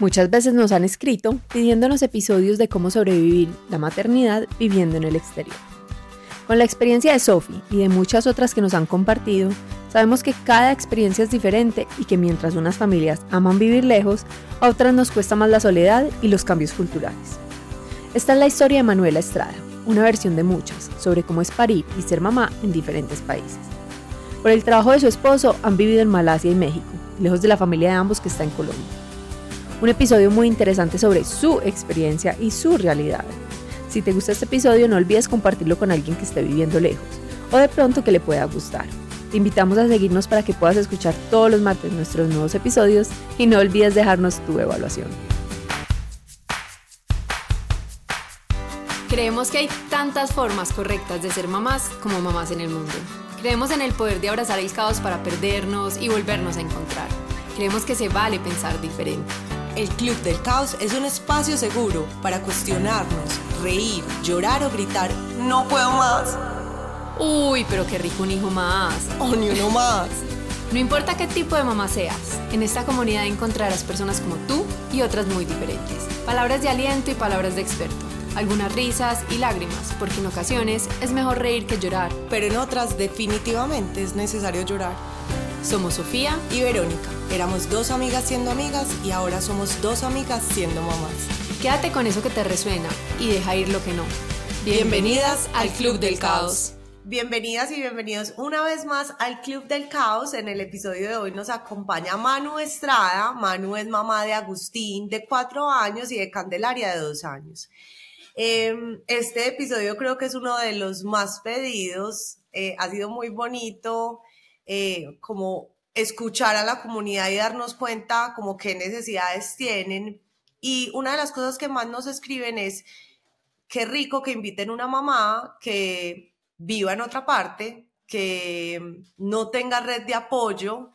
Muchas veces nos han escrito pidiéndonos episodios de cómo sobrevivir la maternidad viviendo en el exterior. Con la experiencia de Sophie y de muchas otras que nos han compartido, sabemos que cada experiencia es diferente y que mientras unas familias aman vivir lejos, a otras nos cuesta más la soledad y los cambios culturales. Esta es la historia de Manuela Estrada, una versión de muchas sobre cómo es parir y ser mamá en diferentes países. Por el trabajo de su esposo han vivido en Malasia y México, lejos de la familia de ambos que está en Colombia. Un episodio muy interesante sobre su experiencia y su realidad. Si te gusta este episodio no olvides compartirlo con alguien que esté viviendo lejos o de pronto que le pueda gustar. Te invitamos a seguirnos para que puedas escuchar todos los martes nuestros nuevos episodios y no olvides dejarnos tu evaluación. Creemos que hay tantas formas correctas de ser mamás como mamás en el mundo. Creemos en el poder de abrazar el caos para perdernos y volvernos a encontrar. Creemos que se vale pensar diferente. El Club del Caos es un espacio seguro para cuestionarnos, reír, llorar o gritar, no puedo más. Uy, pero qué rico un hijo más. O ni uno más. No importa qué tipo de mamá seas, en esta comunidad encontrarás personas como tú y otras muy diferentes. Palabras de aliento y palabras de experto. Algunas risas y lágrimas, porque en ocasiones es mejor reír que llorar. Pero en otras definitivamente es necesario llorar. Somos Sofía y Verónica. Éramos dos amigas siendo amigas y ahora somos dos amigas siendo mamás. Quédate con eso que te resuena y deja ir lo que no. Bienvenidas al Club del Caos. Bienvenidas y bienvenidos una vez más al Club del Caos. En el episodio de hoy nos acompaña Manu Estrada. Manu es mamá de Agustín, de cuatro años, y de Candelaria, de dos años. Em, este episodio creo que es uno de los más pedidos. Eh, ha sido muy bonito eh, como escuchar a la comunidad y darnos cuenta como qué necesidades tienen. Y una de las cosas que más nos escriben es, qué rico que inviten una mamá que viva en otra parte, que no tenga red de apoyo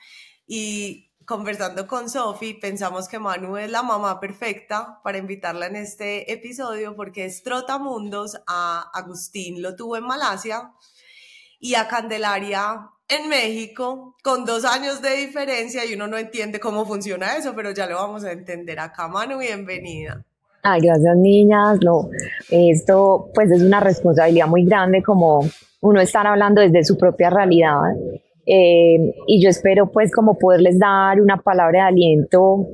y conversando con Sofi, pensamos que Manu es la mamá perfecta para invitarla en este episodio porque es Trotamundos a Agustín, lo tuvo en Malasia, y a Candelaria en México con dos años de diferencia y uno no entiende cómo funciona eso, pero ya lo vamos a entender acá. Manu, bienvenida. Ay, gracias niñas. No, esto pues es una responsabilidad muy grande como uno estar hablando desde su propia realidad. Eh, y yo espero pues como poderles dar una palabra de aliento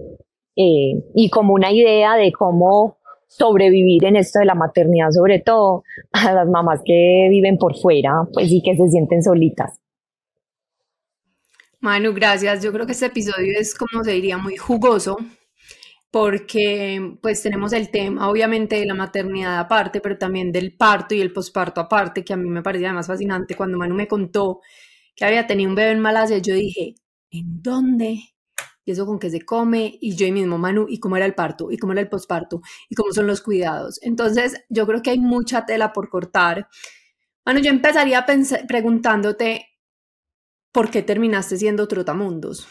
eh, y como una idea de cómo sobrevivir en esto de la maternidad, sobre todo a las mamás que viven por fuera, pues sí que se sienten solitas. Manu, gracias. Yo creo que este episodio es, como se diría, muy jugoso, porque pues tenemos el tema, obviamente, de la maternidad aparte, pero también del parto y el posparto aparte, que a mí me parecía más fascinante. Cuando Manu me contó que había tenido un bebé en Malasia, yo dije, ¿en dónde? Y eso con qué se come, y yo mismo, Manu, y cómo era el parto, y cómo era el posparto, y cómo son los cuidados. Entonces, yo creo que hay mucha tela por cortar. Manu, yo empezaría preguntándote, ¿por qué terminaste siendo trotamundos?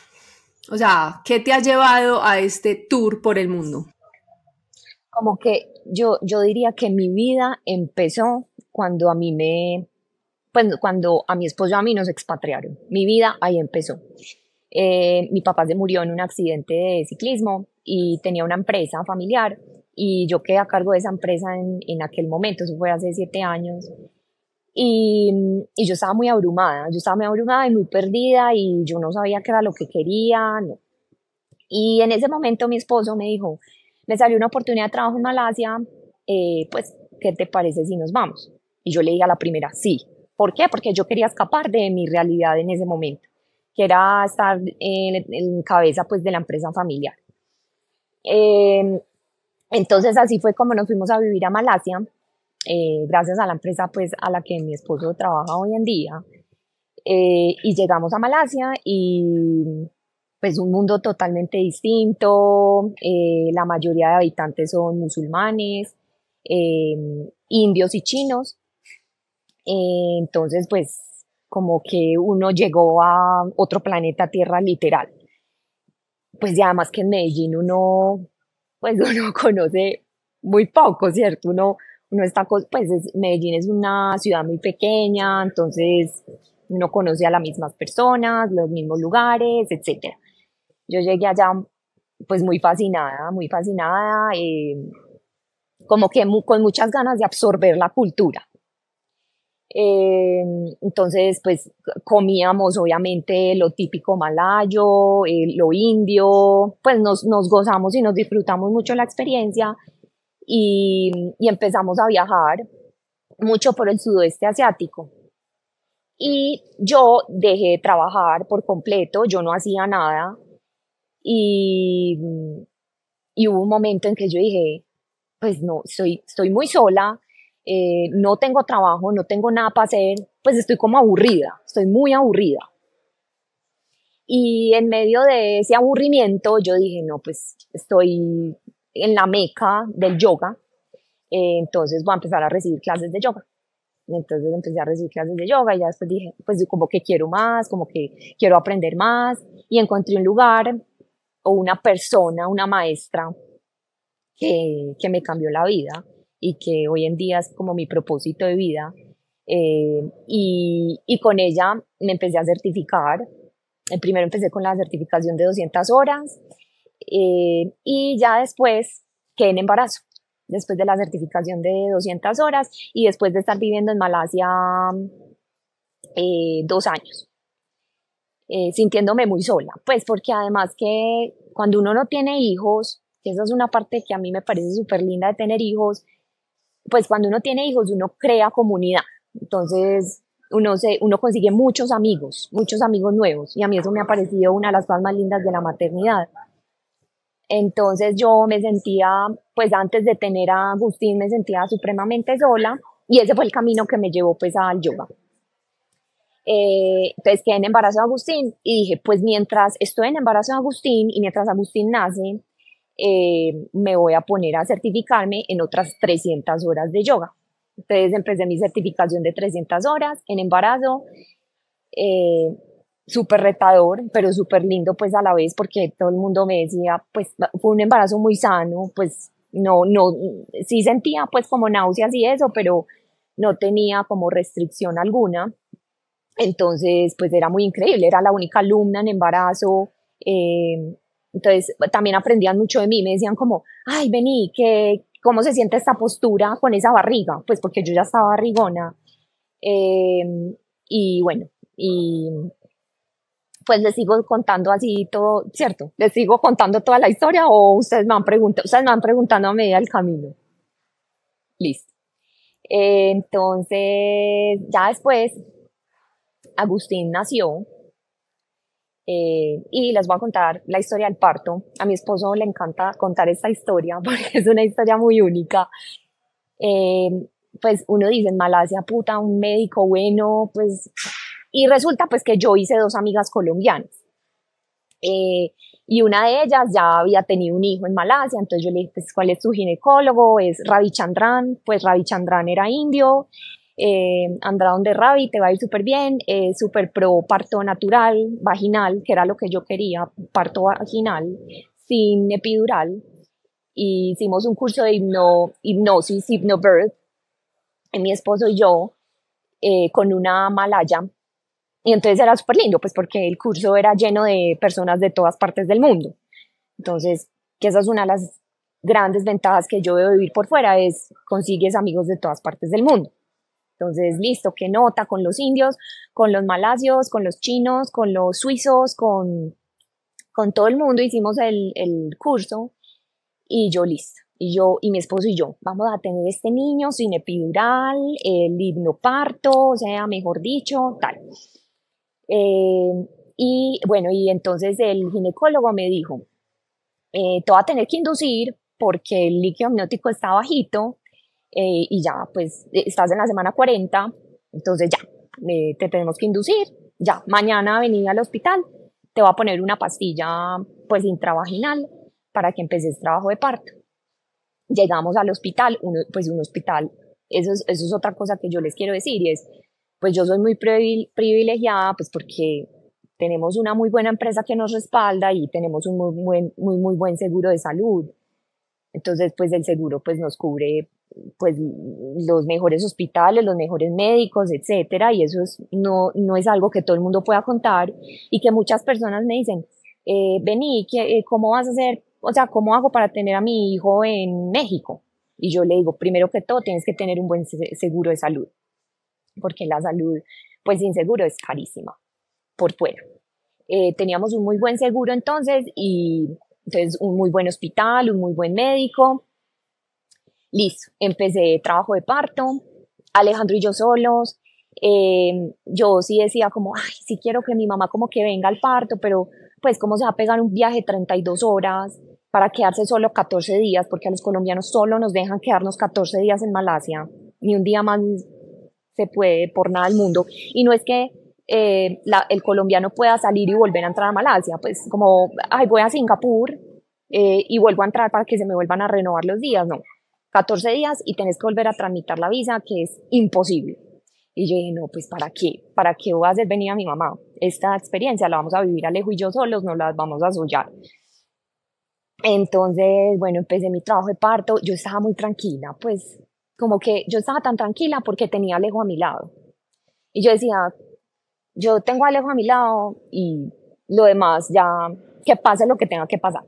O sea, ¿qué te ha llevado a este tour por el mundo? Como que yo, yo diría que mi vida empezó cuando a mí me, pues cuando a mi esposo y a mí nos expatriaron. Mi vida ahí empezó. Eh, mi papá se murió en un accidente de ciclismo y tenía una empresa familiar y yo quedé a cargo de esa empresa en, en aquel momento, eso fue hace siete años. Y, y, yo estaba muy abrumada, yo estaba muy abrumada y muy perdida y yo no sabía qué era lo que quería. No. Y en ese momento mi esposo me dijo, me salió una oportunidad de trabajo en Malasia, eh, pues, ¿qué te parece si nos vamos? Y yo le dije a la primera, sí. ¿Por qué? Porque yo quería escapar de mi realidad en ese momento, que era estar en, cabeza pues de la empresa familiar. Eh, entonces así fue como nos fuimos a vivir a Malasia eh, gracias a la empresa pues a la que mi esposo trabaja hoy en día. Eh, y llegamos a Malasia y pues un mundo totalmente distinto, eh, la mayoría de habitantes son musulmanes, indios y chinos, entonces pues como que uno llegó a otro planeta Tierra literal. Pues y además que en Medellín uno, pues uno conoce muy poco, ¿cierto? Uno uno está, pues Medellín es una ciudad muy pequeña, entonces uno conoce a las mismas personas, los mismos lugares, etc. Yo llegué allá pues muy fascinada, muy fascinada, eh, como que con muchas ganas de absorber la cultura. Eh, entonces, pues comíamos obviamente lo típico malayo, eh, lo indio, pues nos, nos, gozamos y nos disfrutamos mucho la experiencia y, empezamos a viajar mucho por el sudoeste asiático. Y yo dejé de trabajar por completo, yo no hacía nada y, y hubo un momento en que yo dije, pues no, estoy, estoy muy sola, eh, no tengo trabajo, no tengo nada para hacer, pues estoy como aburrida, estoy muy aburrida. Y en medio de ese aburrimiento yo dije, no, pues estoy en la meca del yoga, eh, entonces voy a empezar a recibir clases de yoga. Entonces empecé a recibir clases de yoga y ya después dije, pues como que quiero más, como que quiero aprender más y encontré un lugar o una persona, una maestra que, que me cambió la vida y que hoy en día es como mi propósito de vida. Eh, y, y, con ella me empecé a certificar. El primero empecé con la certificación de 200 horas eh, y ya después quedé en embarazo, después de la certificación de 200 horas y después de estar viviendo en Malasia eh, dos años, sintiéndome muy sola, pues porque además que cuando uno no tiene hijos, que esa es una parte que a mí me parece súper linda de tener hijos, pues cuando uno tiene hijos uno crea comunidad. Entonces uno, se, uno consigue muchos amigos, muchos amigos nuevos. Y a mí eso me ha parecido una de las cosas más lindas de la maternidad. Entonces yo me sentía, pues antes de tener a Agustín, me sentía supremamente sola y ese fue el camino que me llevó pues al yoga. Eh, entonces quedé en embarazo de Agustín y dije, pues mientras estoy en embarazo de Agustín y mientras Agustín nace, eh, me voy a poner a certificarme en otras 300 horas de yoga. Entonces empecé mi certificación de 300 horas en embarazo, eh, súper retador, pero súper lindo pues a la vez porque todo el mundo me decía, pues fue un embarazo muy sano, pues no, no, sí sentía pues como náuseas y eso, pero no tenía como restricción alguna. Entonces, pues era muy increíble, era la única alumna en embarazo, eh, entonces, también aprendían mucho de mí, me decían como, ay, vení, que, ¿cómo se siente esta postura con esa barriga? Pues porque yo ya estaba barrigona. Eh, y bueno, y pues les sigo contando así todo, ¿cierto? Les sigo contando toda la historia o ustedes me han preguntado, ustedes me han preguntando a medida del camino. Listo. entonces, ya después, Agustín nació eh, y les voy a contar la historia del parto. A mi esposo le encanta contar esta historia porque es una historia muy única. Eh, pues uno dice en Malasia, puta, un médico bueno, pues, y resulta pues que yo hice dos amigas colombianas. Eh, y una de ellas ya había tenido un hijo en Malasia, entonces yo le dije, pues, ¿cuál es tu ginecólogo? Es Ravi Chandran, pues Ravi Chandran era indio, eh, anda donde Ravi, te va a ir súper bien, eh, súper pro parto natural, vaginal, que era lo que yo quería, parto vaginal, sin epidural. Y hicimos un curso de hipno, hipnosis, hypnobirth, mi esposo y yo, eh, con una malaya. Y entonces era súper lindo, pues porque el curso era lleno de personas de todas partes del mundo. Entonces, que esa es una de las grandes ventajas que yo veo vivir por fuera, es consigues amigos de todas partes del mundo. Entonces, listo, qué nota con los indios, con los malasios, con los chinos, con los suizos, con, con todo el mundo hicimos el, el curso y yo listo. Y yo y mi esposo y yo vamos a tener este niño sin epidural, el hipnoparto, o sea, mejor dicho, tal. Eh, y bueno, y entonces el ginecólogo me dijo, eh, te a tener que inducir porque el líquido amniótico está bajito eh, y ya, pues eh, estás en la semana 40, entonces ya, eh, te tenemos que inducir, ya, mañana vení al hospital, te va a poner una pastilla pues intravaginal para que empeces trabajo de parto. Llegamos al hospital, uno, pues un hospital, eso es, eso es otra cosa que yo les quiero decir y es, pues yo soy muy privilegiada pues porque tenemos una muy buena empresa que nos respalda y tenemos un muy buen, muy, muy buen seguro de salud. Entonces, pues el seguro pues nos cubre pues los mejores hospitales, los mejores médicos, etcétera, y eso es, no, no es algo que todo el mundo pueda contar y que muchas personas me dicen, eh, vení, eh, ¿cómo vas a hacer o sea, ¿cómo hago para tener a mi hijo en México? Y yo le digo, primero que todo, tienes que tener un buen seguro de salud, porque la salud, pues sin seguro es carísima, por fuera. Eh, teníamos un muy buen seguro entonces y entonces un muy buen hospital, un muy buen médico. Listo, empecé trabajo de parto, Alejandro y yo solos. Eh, yo sí decía como, ay, sí quiero que mi mamá como que venga al parto, pero pues cómo se va a pegar un viaje 32 horas para quedarse solo 14 días, porque a los colombianos solo nos dejan quedarnos 14 días en Malasia, ni un día más se puede por nada del mundo. Y no es que eh, el colombiano pueda salir y volver a entrar a Malasia, pues como, ay, voy a Singapur eh, y vuelvo a entrar para que se me vuelvan a renovar los días, no. 14 días y tenés que volver a tramitar la visa, que es imposible. Y yo dije, no, pues ¿para qué? ¿Para qué voy a hacer venir a mi mamá? Esta experiencia la vamos a vivir Alejo y yo solos, no la vamos a sollar. Entonces, bueno, empecé mi trabajo de parto, yo estaba muy tranquila, pues como que yo estaba tan tranquila porque tenía a Alejo a mi lado. Y yo decía, yo tengo a Alejo a mi lado y lo demás ya, que pase lo que tenga que pasar.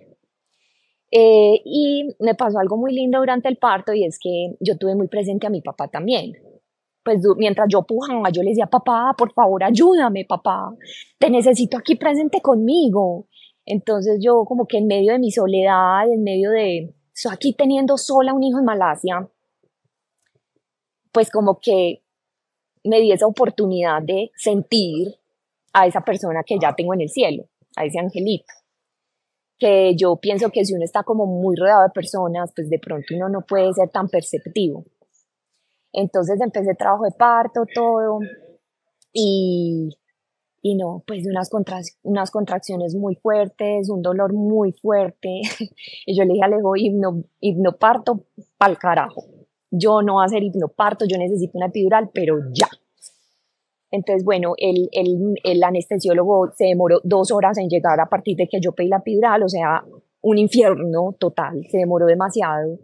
Eh, y me pasó algo muy lindo durante el parto y es que yo tuve muy presente a mi papá también. Pues mientras yo pujaba, yo le decía, papá, por favor, ayúdame, papá, te necesito aquí presente conmigo. Entonces yo como que en medio de mi soledad, en medio de, estoy aquí teniendo sola un hijo en Malasia, pues como que me di esa oportunidad de sentir a esa persona que ya tengo en el cielo, a ese angelito. Que yo pienso que si uno está como muy rodeado de personas, pues de pronto uno no puede ser tan perceptivo. Entonces empecé trabajo de parto, todo, y, y no, pues unas, unas contracciones muy fuertes, un dolor muy fuerte. y yo le dije a Alejo, hipno, hipnoparto pa'l carajo. Yo no voy a hacer hipnoparto, yo necesito una epidural, pero ya. Entonces, bueno, el, el, el anestesiólogo se demoró dos horas en llegar a partir de que yo pedí la epidural, o sea, un infierno total, se demoró demasiado.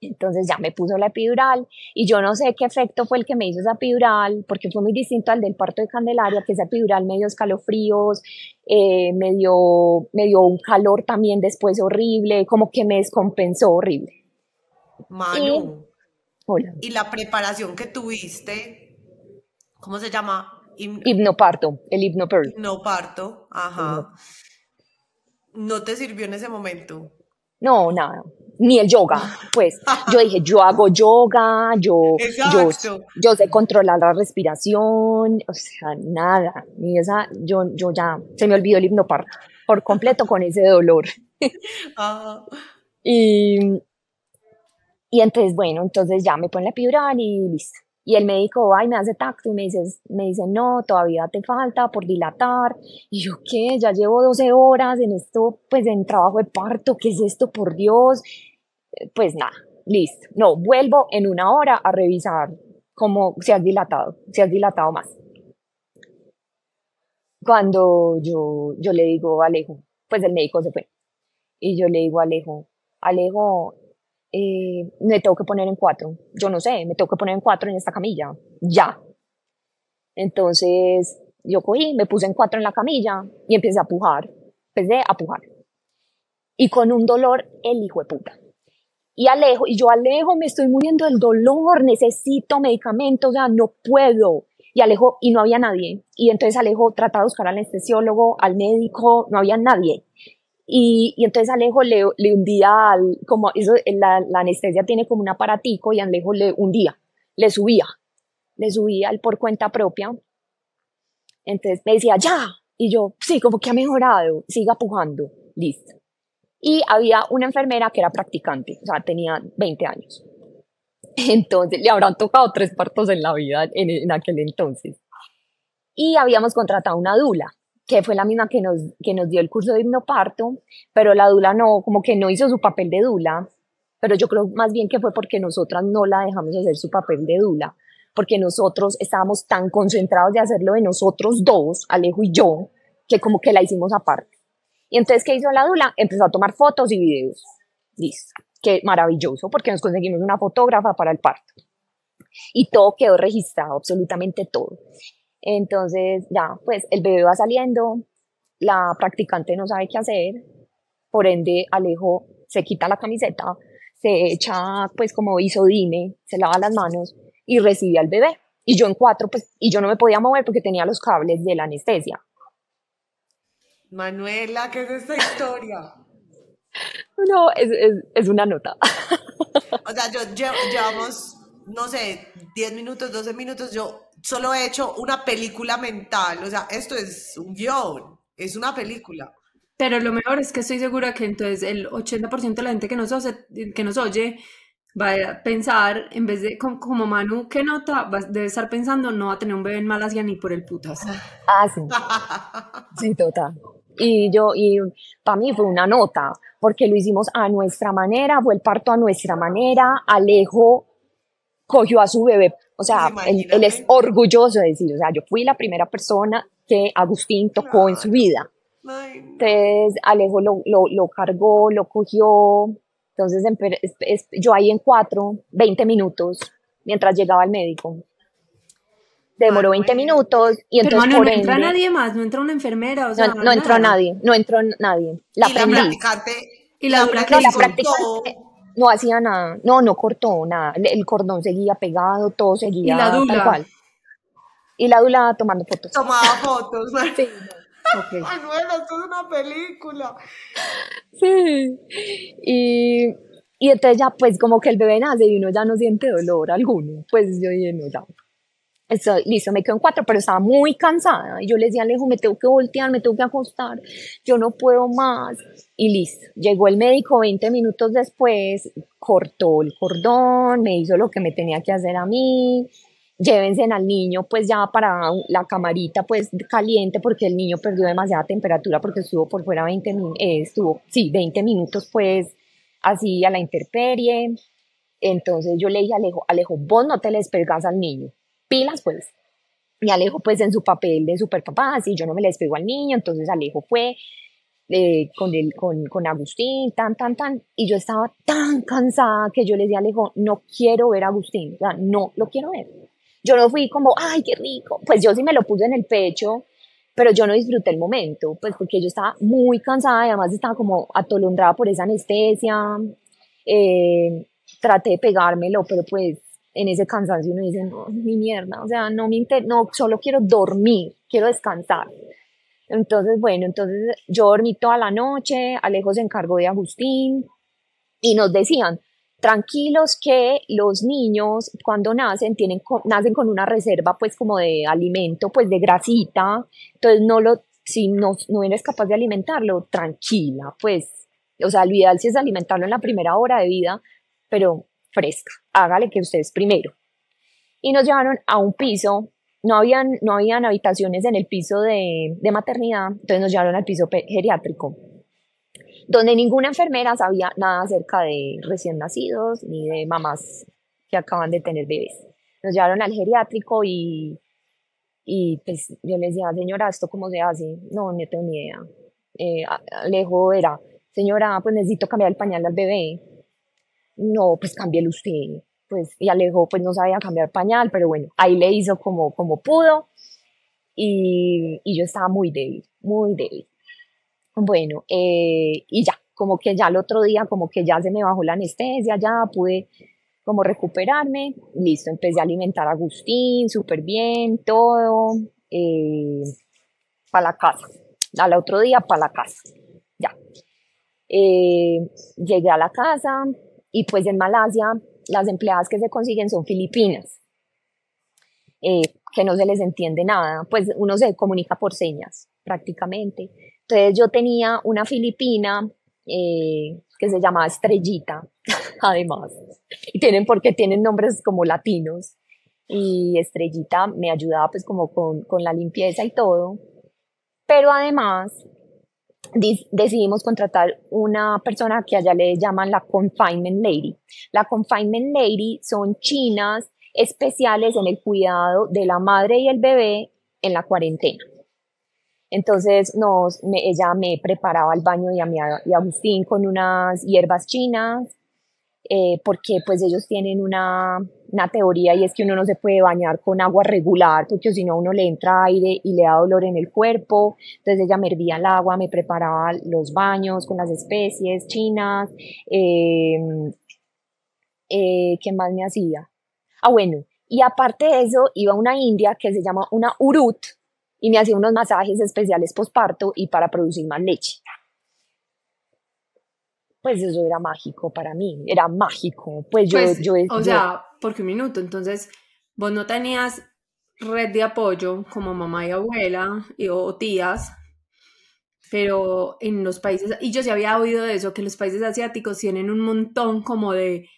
Entonces ya me puso la epidural y yo no sé qué efecto fue el que me hizo esa epidural, porque fue muy distinto al del parto de Candelaria, que esa epidural me dio escalofríos, eh, me, dio, me dio un calor también después horrible, como que me descompensó horrible. Manu, hola. ¿y la preparación que tuviste, cómo se llama? hipnoparto, el hipnoparto. Hipnoparto, ajá. ¿No te sirvió en ese momento? No, nada ni el yoga, pues yo dije, yo hago yoga, yo, yo, yo, sé controlar la respiración, o sea, nada, ni esa, yo, yo ya, se me olvidó el hipnoparto por completo con ese dolor. y, y entonces, bueno, entonces ya me pone la epidural y listo. Y el médico va y me hace tacto y me dice, me dice, no, todavía te falta por dilatar. Y yo, ¿qué? Ya llevo 12 horas en esto, pues en trabajo de parto, ¿qué es esto, por Dios? Pues nada, listo. No, vuelvo en una hora a revisar cómo se ha dilatado, se ha dilatado más. Cuando yo, yo le digo a Alejo, pues el médico se fue. Y yo le digo a Alejo, Alejo, eh, me tengo que poner en cuatro. Yo no sé, me tengo que poner en cuatro en esta camilla. Ya. Entonces yo cogí, me puse en cuatro en la camilla y empecé a pujar. Empecé a pujar. Y con un dolor, el hijo de puta. Y Alejo, y yo Alejo, me estoy muriendo del dolor, necesito medicamentos, o sea, no puedo. Y Alejo, y no había nadie. Y entonces Alejo trataba de buscar al anestesiólogo, al médico, no había nadie. Y, y entonces Alejo le, le hundía, al, como eso, la, la, anestesia tiene como un aparatico y Alejo le hundía, le subía, le subía al por cuenta propia. Entonces me decía, ya. Y yo, sí, como que ha mejorado, siga pujando, listo. Y había una enfermera que era practicante, o sea, tenía 20 años. Entonces, le habrán tocado tres partos en la vida en, en aquel entonces. Y habíamos contratado una dula que fue la misma que nos, que nos dio el curso de hipnoparto, pero la dula no, como que no hizo su papel de dula, pero yo creo más bien que fue porque nosotras no la dejamos hacer su papel de dula, porque nosotros estábamos tan concentrados de hacerlo de nosotros dos, Alejo y yo, que como que la hicimos aparte. Y entonces, ¿qué hizo la dula? Empezó a tomar fotos y videos. Listo. Qué maravilloso, porque nos conseguimos una fotógrafa para el parto. Y todo quedó registrado, absolutamente todo. Entonces, ya, pues el bebé va saliendo, la practicante no sabe qué hacer, por ende Alejo se quita la camiseta, se echa pues como isodine, se lava las manos y recibe al bebé. Y yo en cuatro, pues, y yo no me podía mover porque tenía los cables de la anestesia. Manuela, ¿qué es esta historia? No, es, es, una nota. O sea, yo llevamos, no sé, 10 minutos, 12 minutos, yo solo he hecho una película mental, o sea, esto es un guion, es una película. Pero lo mejor es que estoy segura que entonces el 80% de la gente que nos, que nos oye va a pensar, en vez de como, Manu, ¿qué nota? debe estar pensando, no va a tener un bebé en Malasia ni por el putas. Ah, sí. Sí, total. Y yo, y para mí fue una nota, porque lo hicimos a nuestra manera, fue el parto a nuestra manera, Alejo cogió a su bebé, o sea, él, es orgulloso de decir, o sea, yo fui la primera persona que Agustín tocó en su vida. Entonces, Alejo lo, lo, lo cargó, lo cogió, entonces yo ahí en cuatro, 20 minutos, mientras llegaba el médico. Demoró 20 minutos y entonces Pero, no entra nadie más, no entra una enfermera, o sea, no, entró nadie, no entró nadie. La ¿Y la practicante, y la, practicante, no hacía nada, no, no cortó nada, el cordón seguía pegado, todo seguía ¿Y la dula? tal cual. Y la dula tomando fotos. Tomaba fotos. sí. Okay. Manuela, esto es una película. Sí. Y, y entonces ya, pues como que el bebé nace y uno ya no siente dolor alguno. Pues yo dije, no, ya. Eso, listo, me quedo en cuatro, pero estaba muy cansada. Y yo le decía a Alejo, me tengo que voltear, me tengo que acostar, yo no puedo más. Y listo, llegó el médico 20 minutos después, cortó el cordón, me hizo lo que me tenía que hacer a mí, llévense al niño pues ya para la camarita pues caliente porque el niño perdió demasiada temperatura porque estuvo por fuera 20 minutos, eh, estuvo, sí, 20 minutos pues así a la intemperie. Entonces yo le dije a Alejo, Alejo, vos no te les pegas al niño, pilas pues. Y Alejo pues en su papel de super papá, así yo no me les pego al niño, entonces Alejo fue eh, con, el, con, con Agustín, tan, tan, tan, y yo estaba tan cansada que yo le dije Alejo, no quiero ver a Agustín, o sea, no lo quiero ver yo no fui como, ay, qué rico. Pues yo sí me lo puse en el pecho, pero yo no disfruté el momento, pues porque yo estaba muy cansada y además estaba como atolondrada por esa anestesia. Eh, traté de pegármelo, pero pues en ese cansancio uno dice, no, mi mierda, o sea, no me inter no, solo quiero dormir, quiero descansar. Entonces, bueno, entonces yo dormí toda la noche, Alejo se encargó de Agustín y nos decían, tranquilos que los niños cuando nacen tienen nacen con una reserva pues como de alimento pues de grasita entonces no lo si no, no eres capaz de alimentarlo tranquila pues o sea lo ideal sí es alimentarlo en la primera hora de vida pero fresca hágale que ustedes primero y nos llevaron a un piso no habían no habían habitaciones en el piso de, de maternidad entonces nos llevaron al piso geriátrico donde ninguna enfermera sabía nada acerca de recién nacidos ni de mamás que acaban de tener bebés. Nos llevaron al geriátrico y, y pues yo les decía, señora, ¿esto cómo se hace? No, no tengo ni idea. Eh, Alejo era, señora, pues necesito cambiar el pañal al bebé. No, pues cámbielo usted. Pues, y Alejo pues no sabía cambiar pañal, pero bueno, ahí le hizo como, como pudo. Y, y yo estaba muy débil, muy débil. Bueno, eh, y ya, como que ya el otro día, como que ya se me bajó la anestesia, ya pude como recuperarme, listo, empecé a alimentar a Agustín, súper bien, todo, eh, para la casa, al otro día para la casa, ya. Eh, llegué a la casa y pues en Malasia las empleadas que se consiguen son filipinas, que no se les entiende nada, pues uno se comunica por señas prácticamente. Entonces yo tenía una filipina eh, que se llamaba Estrellita, además, y tienen porque tienen nombres como latinos, y Estrellita me ayudaba pues como con, con la limpieza y todo, pero además decidimos contratar una persona que allá le llaman la confinement lady. La confinement lady son chinas especiales en el cuidado de la madre y el bebé en la cuarentena. Entonces nos, ella me preparaba el baño y a, mi, y Agustín con unas hierbas chinas, eh, porque pues ellos tienen una, una, teoría y es que uno no se puede bañar con agua regular porque si no uno le entra aire y le da dolor en el cuerpo. Entonces ella me hervía el agua, me preparaba los baños con las especies chinas. Eh, eh, ¿Qué más me hacía? Ah, bueno, y aparte de eso iba una india que se llama una urut y me hacía unos masajes especiales posparto y para producir más leche pues eso era mágico para mí, era mágico. Pues yo, pues, yo, o sea, porque un minuto, entonces vos no tenías red de apoyo como mamá y abuela y, o tías, pero en los países, y yo ya había oído de eso, que los países asiáticos tienen un montón como de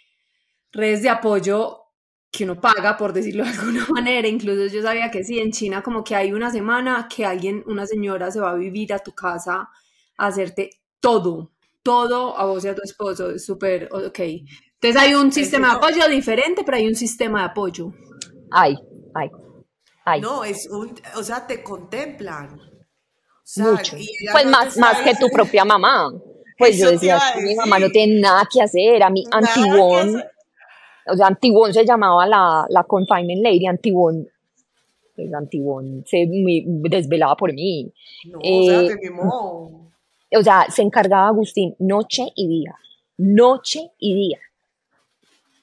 redes de apoyo que uno paga, por decirlo de alguna manera. Incluso yo sabía que sí, en China como que hay una semana que alguien, una señora se va a vivir a tu casa a hacerte todo, todo a vos y a tu esposo, es súper, ok. Entonces hay un sistema de apoyo diferente, pero hay un sistema de apoyo. Ay, ay, ay. No, es un, o sea, te contemplan. Mucho. Pues más, más que tu propia mamá. Pues yo decía, mi mamá no tiene nada que hacer, a mi Antiguón, o sea, Antiguón se llamaba la, la confinement lady, Antiguón, pues Antiguón se desvelaba por mí. No, o sea, te o sea, se encargaba Agustín noche y día, noche y día.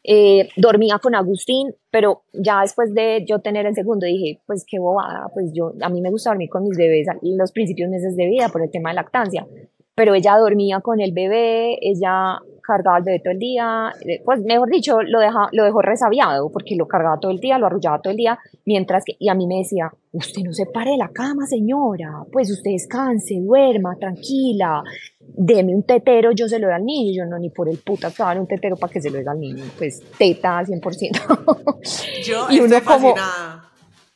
Eh, dormía con Agustín, pero ya después de yo tener el segundo dije, pues qué bobada, pues yo, a mí me gusta dormir con mis bebés los principios meses de vida por el tema de lactancia, pero ella dormía con el bebé, ella cargaba al bebé todo el día, eh, pues mejor dicho, lo, deja, lo dejó resabiado porque lo cargaba todo el día, lo arrullaba todo el día, mientras que, y a mí me decía, usted no se pare de la cama, señora, pues usted descanse, duerma, tranquila, deme un tetero, yo se lo doy al niño, yo no, ni por el puta que un tetero para que se lo dé al niño, pues teta 100%. Yo y uno como,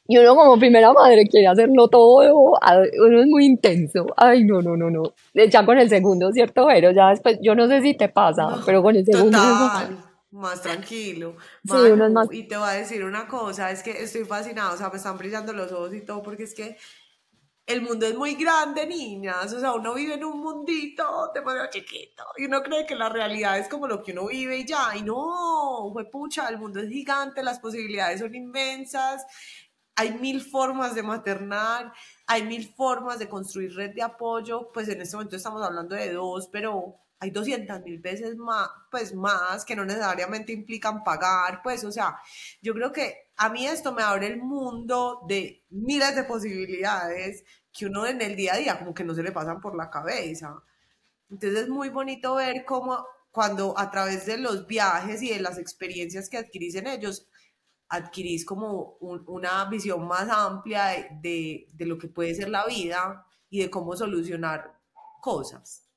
y uno como primera madre quiere hacerlo todo, uno es muy intenso. Ay, no, no, no, no. Ya con el segundo, ¿cierto? Pero ya después, yo no sé si te pasa, pero con el segundo... Total, más tranquilo. sí, uno es más... Y te voy a decir una cosa, es que estoy fascinada, o sea, me están brillando los ojos y todo, porque es que el mundo es muy grande, niñas. O sea, uno vive en un mundito demasiado chiquito y uno cree que la realidad es como lo que uno vive y ya. Y no, fue pucha, el mundo es gigante, las posibilidades son inmensas hay mil formas de maternar, hay mil formas de construir red de apoyo, pues en este momento estamos hablando de dos, pero hay 200 mil veces más, pues más que no necesariamente implican pagar, pues, o sea, yo creo que a mí esto me abre el mundo de miles de posibilidades que uno en el día a día como que no se le pasan por la cabeza. Entonces es muy bonito ver cómo cuando a través de los viajes y de las experiencias que adquirís en ellos, adquirís como una visión más amplia de, de, lo que puede ser la vida y de cómo solucionar cosas.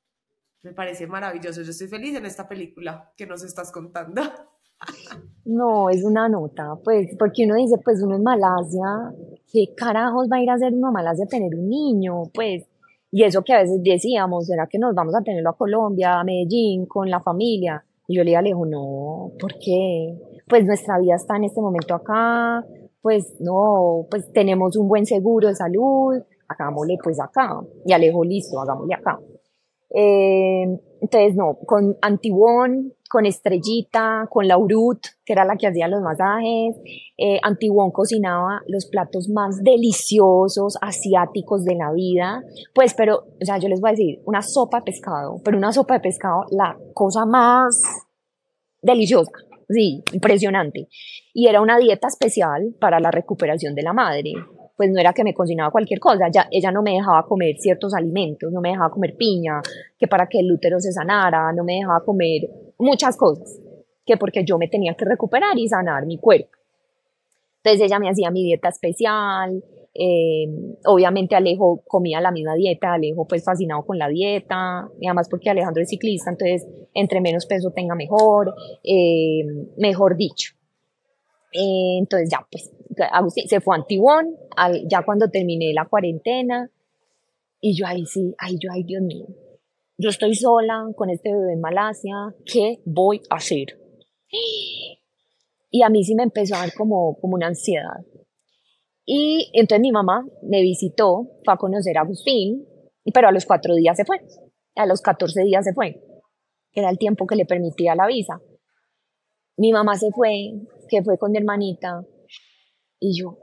Me parece maravilloso. Yo estoy feliz en esta película que nos estás contando. No, es una nota, pues, porque uno dice, pues uno en Malasia, ¿qué carajos va a ir a hacer uno a Malasia a tener un niño? Pues, y eso que a veces decíamos, ¿será que nos vamos a tenerlo a Colombia, a Medellín, con la familia? Y yo le digo, no, ¿por qué? Pues nuestra vida está en este momento acá, pues no, pues tenemos un buen seguro de salud, hagámosle pues acá. Y Alejo, listo, hagámosle acá. Eh, entonces, no, con Antiguón, con Estrellita, con Laurut, que era la que hacía los masajes. Eh, Antiguón cocinaba los platos más deliciosos asiáticos de la vida. Pues, pero, o sea, yo les voy a decir, una sopa de pescado, pero una sopa de pescado, la cosa más deliciosa. Sí, impresionante. Y era una dieta especial para la recuperación de la madre. Pues no era que me cocinaba cualquier cosa, ya, ella no me dejaba comer ciertos alimentos, no me dejaba comer piña, que para que el útero se sanara, no me dejaba comer muchas cosas, que porque yo me tenía que recuperar y sanar mi cuerpo. Entonces ella me hacía mi dieta especial, eh, obviamente Alejo comía la misma dieta, Alejo pues fascinado con la dieta, y además porque Alejandro es ciclista, entonces entre menos peso tenga mejor, eh, mejor dicho. Eh, entonces ya pues Agustín se fue a Antiguón, ya cuando terminé la cuarentena, y yo ahí sí, ay yo, ay Dios mío, yo estoy sola con este bebé en Malasia, ¿qué voy a hacer? Y a mí sí me empezó a dar como, como una ansiedad y entonces mi mamá me visitó, fue a conocer a Agustín, pero a los cuatro días se fue, a los 14 días se fue, era el tiempo que le permitía la visa. mi mamá se fue, que fue con mi hermanita, y yo,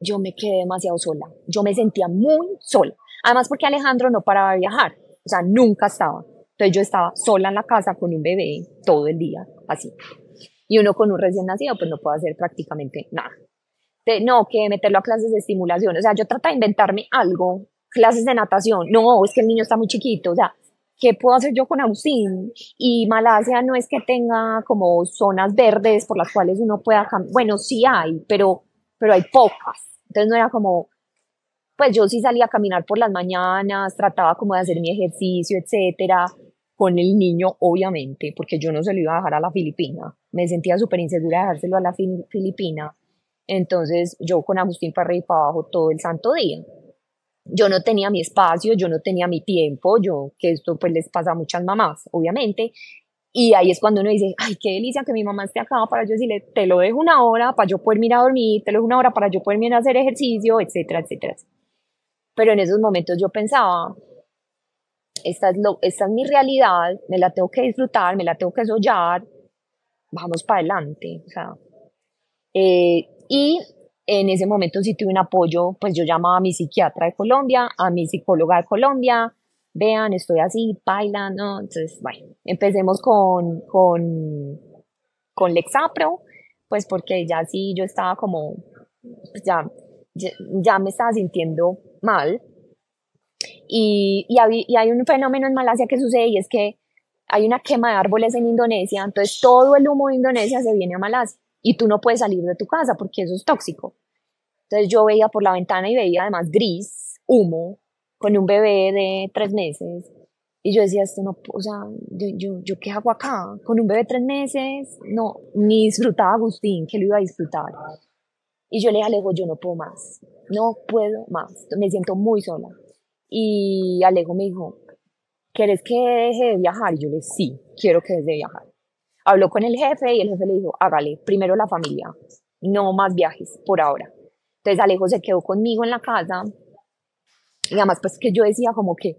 yo me quedé demasiado sola. Yo me sentía muy sola. Además porque Alejandro no paraba de viajar, o sea, nunca estaba. Entonces yo estaba sola en la casa con un bebé todo el día, así. Y uno con un recién nacido, pues no puede hacer prácticamente nada. No, que meterlo a clases de estimulación. O sea, yo trato de inventarme algo, clases de natación. No, es que el niño está muy chiquito. O sea, ¿qué puedo hacer yo con Agustín? Y Malasia no es que tenga como zonas verdes por las cuales uno pueda, bueno, sí hay, pero, pero hay pocas. Entonces no era como, pues yo sí salía a caminar por las mañanas, trataba como de hacer mi ejercicio, etcétera, con el niño, obviamente, porque yo no se lo iba a dejar a la Filipina. Me sentía súper insegura de dejárselo a la Filipina. Entonces yo con Agustín para arriba y para abajo todo el santo día. Yo no tenía mi espacio, yo no tenía mi tiempo, yo, que esto pues les pasa a muchas mamás, obviamente, y ahí es cuando uno dice, ay, qué delicia que mi mamá esté acá para yo decirle, te lo dejo una hora para yo poder ir a dormir, te lo dejo una hora para yo poder ir a hacer ejercicio, etcétera, etcétera. Pero en esos momentos yo pensaba, esta es, lo, esta es mi realidad, me la tengo que disfrutar, me la tengo que sollar, vamos para adelante. O sea, eh, y en ese momento sí tuve un apoyo, pues yo llamaba a mi psiquiatra de Colombia, a mi psicóloga de Colombia, vean, estoy así, bailan, ¿no? Entonces, bueno, empecemos con, con, con Lexapro, pues porque ya sí yo estaba como, pues ya, ya, me estaba sintiendo mal. Y, y hay un fenómeno en Malasia que sucede y es que hay una quema de árboles en Indonesia, entonces todo el humo de Indonesia se viene a Malasia y tú no puedes salir de tu casa porque eso es tóxico. Entonces yo veía por la ventana y veía además gris, humo, con un bebé de tres meses. Y yo decía, esto no, o sea, yo, yo, yo, qué hago acá con un bebé de tres meses, no, ni disfrutaba Agustín, que lo iba a disfrutar. Y yo le dije Alejo, yo no puedo más, no puedo más, me siento muy sola. Y Alejo me dijo, ¿quieres que deje de viajar? Y yo le dije, sí, quiero que deje de viajar. Habló con el jefe y el jefe le dijo, hágale, primero la familia, no más viajes por ahora. Entonces Alejo se quedó conmigo en la casa y además, pues que yo decía como que,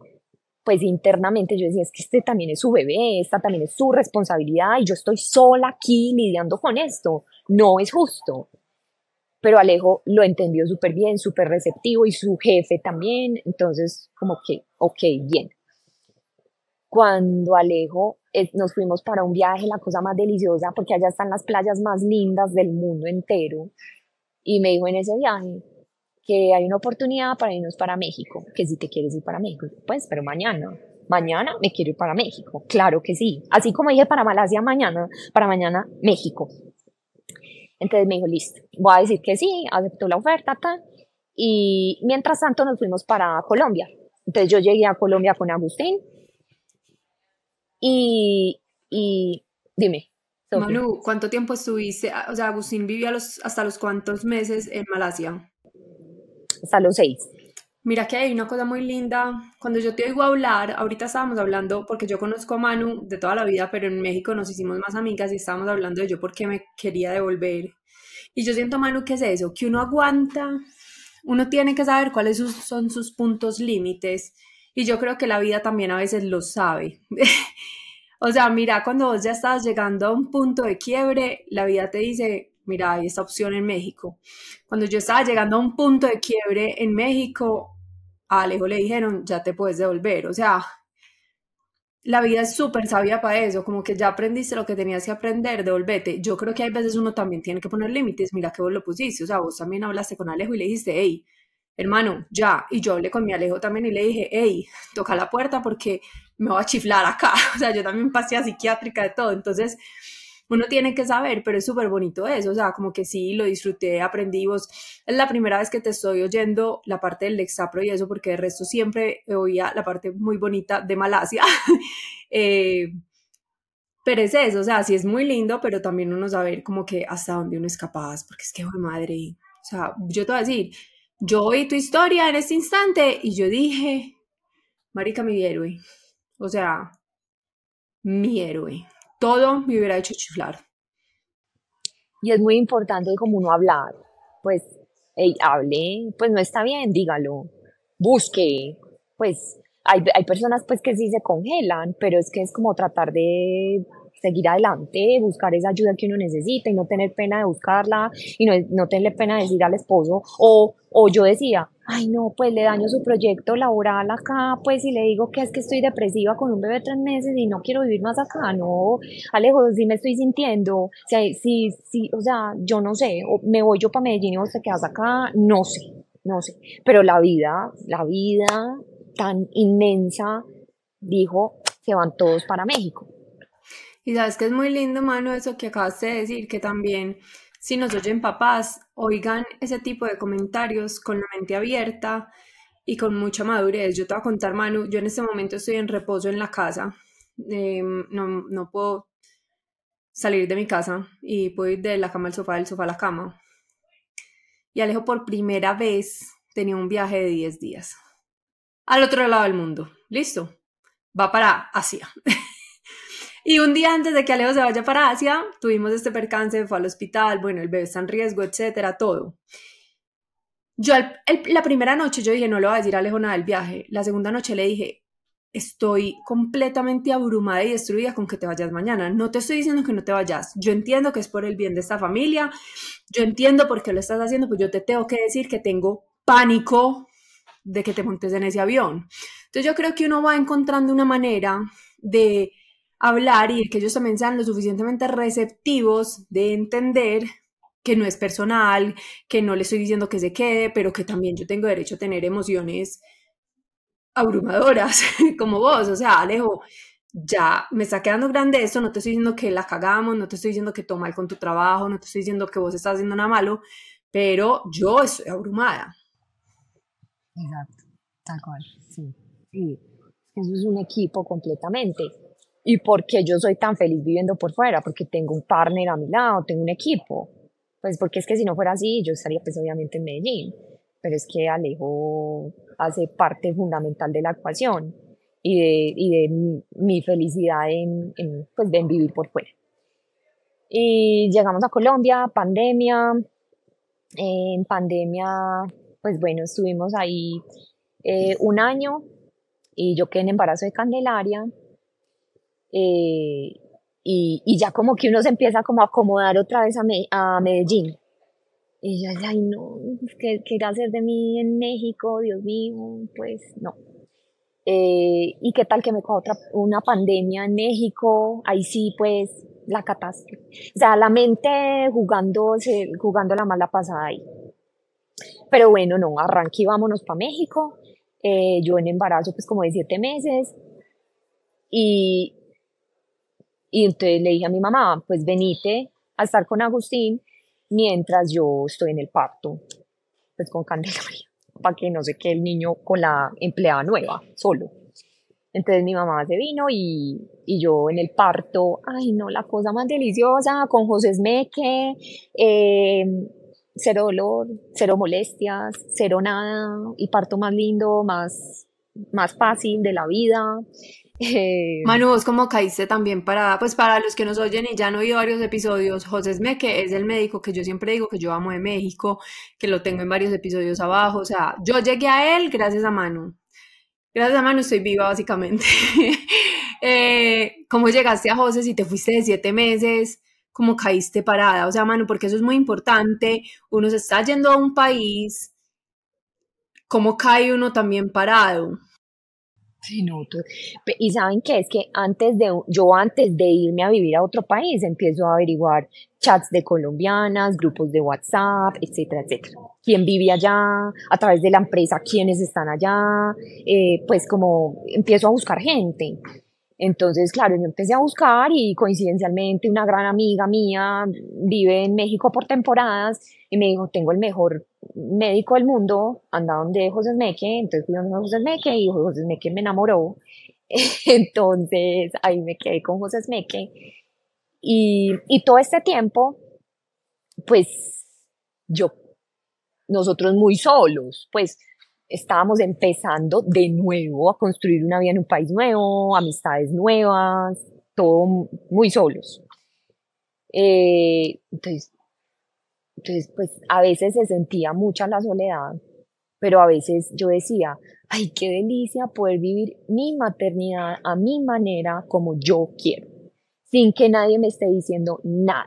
pues internamente yo decía, es que este también es su bebé, esta también es su responsabilidad y yo estoy sola aquí lidiando con esto, no es justo. Pero Alejo lo entendió súper bien, súper receptivo y su jefe también, entonces como que, ok, bien. Cuando Alejo eh, nos fuimos para un viaje, la cosa más deliciosa, porque allá están las playas más lindas del mundo entero, y me dijo en ese viaje, que hay una oportunidad para irnos para México, que si te quieres ir para México, pues, pero mañana, mañana me quiero ir para México, claro que sí, así como dije para Malasia mañana, para mañana México. Entonces me dijo, listo, voy a decir que sí, aceptó la oferta, tal, y mientras tanto nos fuimos para Colombia. Entonces yo llegué a Colombia con Agustín y, y dime. Manu, ¿cuánto tiempo estuviste? O sea, Agustín los, hasta los cuántos meses en Malasia hasta los seis. Mira que hay una cosa muy linda. Cuando yo te oigo hablar, ahorita estábamos hablando, porque yo conozco a Manu de toda la vida, pero en México nos hicimos más amigas y estábamos hablando de yo porque me quería devolver. Y yo siento, Manu, ¿qué es eso? Que uno aguanta, uno tiene que saber cuáles son sus puntos límites. Y yo creo que la vida también a veces lo sabe. o sea, mira, cuando vos ya estás llegando a un punto de quiebre, la vida te dice, mira, hay esta opción en México. Cuando yo estaba llegando a un punto de quiebre en México, a Alejo le dijeron, ya te puedes devolver. O sea, la vida es súper sabia para eso, como que ya aprendiste lo que tenías que aprender, devolvete. Yo creo que hay veces uno también tiene que poner límites, mira que vos lo pusiste, o sea, vos también hablaste con Alejo y le dijiste, hey, hermano, ya, y yo hablé con mi Alejo también y le dije, hey, toca la puerta porque me voy a chiflar acá, o sea, yo también pasé a psiquiátrica de todo, entonces uno tiene que saber, pero es súper bonito eso, o sea, como que sí, lo disfruté, aprendí. Vos. Es la primera vez que te estoy oyendo la parte del Lexapro y eso, porque de resto siempre oía la parte muy bonita de Malasia. eh, pero es eso, o sea, sí es muy lindo, pero también uno saber como que hasta dónde uno es capaz, porque es que, oh, madre, o sea, yo te voy a decir, yo oí tu historia en este instante y yo dije, marica, mi héroe, o sea, mi héroe. Todo me hubiera hecho chiflar. Y es muy importante como uno hablar, pues, hey, hable, pues no está bien, dígalo, busque, pues hay, hay personas pues que sí se congelan, pero es que es como tratar de seguir adelante, buscar esa ayuda que uno necesita y no tener pena de buscarla y no, no tenerle pena de decir al esposo o, o yo decía, ay no, pues le daño su proyecto laboral acá, pues y le digo que es que estoy depresiva con un bebé de tres meses y no quiero vivir más acá, no, Alejo, si me estoy sintiendo, o sea, si, si, o sea, yo no sé, o me voy yo para Medellín y vos te quedas acá, no sé, no sé, pero la vida, la vida tan inmensa, dijo, se van todos para México. Y sabes que es muy lindo, mano, eso que acabas de decir, que también si nos oyen papás, oigan ese tipo de comentarios con la mente abierta y con mucha madurez. Yo te voy a contar, Manu, yo en este momento estoy en reposo en la casa, em, no, no puedo salir de mi casa y puedo ir de la cama al sofá, del sofá a la cama. Y Alejo por primera vez tenía un viaje de 10 días al otro lado del mundo. Listo. Va para Asia. y un día antes de que Alejo se vaya para Asia, tuvimos este percance, fue al hospital, bueno, el bebé está en riesgo, etcétera, todo. Yo la primera noche yo dije, no le voy a decir a Alejo nada del viaje. La segunda noche le dije, estoy completamente abrumada y destruida con que te vayas mañana. No te estoy diciendo que no te vayas. Yo entiendo que es por el bien de esta familia. Yo entiendo por qué lo estás haciendo, pues yo te tengo que decir que tengo pánico de que te montes en ese avión. Entonces yo creo que uno va encontrando una manera de hablar y que ellos también sean lo suficientemente receptivos de entender que no es personal, que no le estoy diciendo que se quede, pero que también yo tengo derecho a tener emociones abrumadoras como vos. O sea, Alejo, ya me está quedando grande esto, no te estoy diciendo que la cagamos, no te estoy diciendo que toma mal con tu trabajo, no te estoy diciendo que vos estás haciendo nada malo, pero yo estoy abrumada. Exacto, tal cual, sí. sí. Eso es un equipo completamente. ¿Y por qué yo soy tan feliz viviendo por fuera? Porque tengo un partner a mi lado, tengo un equipo. Pues porque es que si no fuera así, yo estaría pues obviamente en Medellín. Pero es que Alejo hace parte fundamental de la ecuación y de, y de mi felicidad en, en, pues, en vivir por fuera. Y llegamos a Colombia, pandemia. En pandemia pues bueno, estuvimos ahí eh, un año y yo quedé en embarazo de Candelaria. Eh, y, y, ya como que uno se empieza como a acomodar otra vez a, a Medellín. Y yo ay no, ¿qué, ¿qué irá a hacer de mí en México? Dios mío, pues no. Eh, ¿Y qué tal que me coja otra, una pandemia en México? Ahí sí, pues, la catástrofe. O sea, la mente jugando, jugando la mala pasada ahí. Pero bueno, no, arranqué y vámonos para México. Eh, yo en embarazo pues como de siete meses. Y, y entonces le dije a mi mamá, pues venite a estar con Agustín mientras yo estoy en el parto, pues con Candelaria, para que no se quede el niño con la empleada nueva, solo. Entonces mi mamá se vino y, y, yo en el parto, ay no, la cosa más deliciosa, con José Esmeque, eh, cero dolor, cero molestias, cero nada, y parto más lindo, más, más fácil de la vida. Eh, Manu, vos como caíste también para, pues para los que nos oyen y ya han oído varios episodios, José Esmeque es el médico que yo siempre digo que yo amo de México, que lo tengo en varios episodios abajo, o sea, yo llegué a él gracias a Manu. Gracias a Manu estoy viva básicamente. eh, ¿Cómo llegaste a José si te fuiste de siete meses? como caíste parada. O sea, mano, porque eso es muy importante. Uno se está yendo a un país, ¿cómo cae uno también parado? Sí, no, y saben qué es que antes de yo antes de irme a vivir a otro país empiezo a averiguar chats de colombianas, grupos de WhatsApp, etcétera, etcétera. ¿Quién vive allá? A través de la empresa, ¿quiénes están allá? Eh, pues como empiezo a buscar gente. Entonces, claro, yo empecé a buscar y coincidencialmente una gran amiga mía vive en México por temporadas y me dijo, tengo el mejor médico del mundo, anda donde José Meque, entonces fui donde José Meque y José Meque me enamoró. Entonces ahí me quedé con José Meque y, y todo este tiempo, pues yo, nosotros muy solos, pues estábamos empezando de nuevo a construir una vida en un país nuevo, amistades nuevas, todo muy solos. Eh, entonces, entonces, pues a veces se sentía mucha la soledad, pero a veces yo decía, ay, qué delicia poder vivir mi maternidad a mi manera como yo quiero, sin que nadie me esté diciendo nada.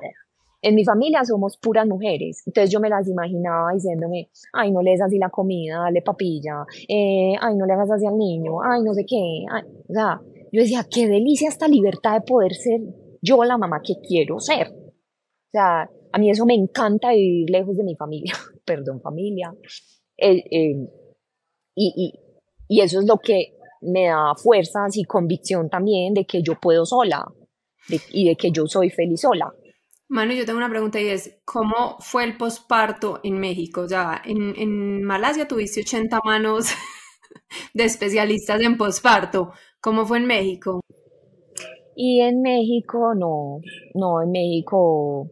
En mi familia somos puras mujeres, entonces yo me las imaginaba diciéndome, ay, no le des así la comida, dale papilla, eh, ay, no le hagas así al niño, ay, no sé qué. O sea, yo decía, qué delicia esta libertad de poder ser yo la mamá que quiero ser. O sea, a mí eso me encanta vivir lejos de mi familia, perdón, familia. Eh, eh, y, y eso es lo que me da fuerzas y convicción también de que yo puedo sola y de que yo soy feliz sola. Manu, yo tengo una pregunta y es, ¿cómo fue el posparto en México? O sea, en, en Malasia tuviste 80 manos de especialistas en posparto. ¿Cómo fue en México? Y en México, no, no, en México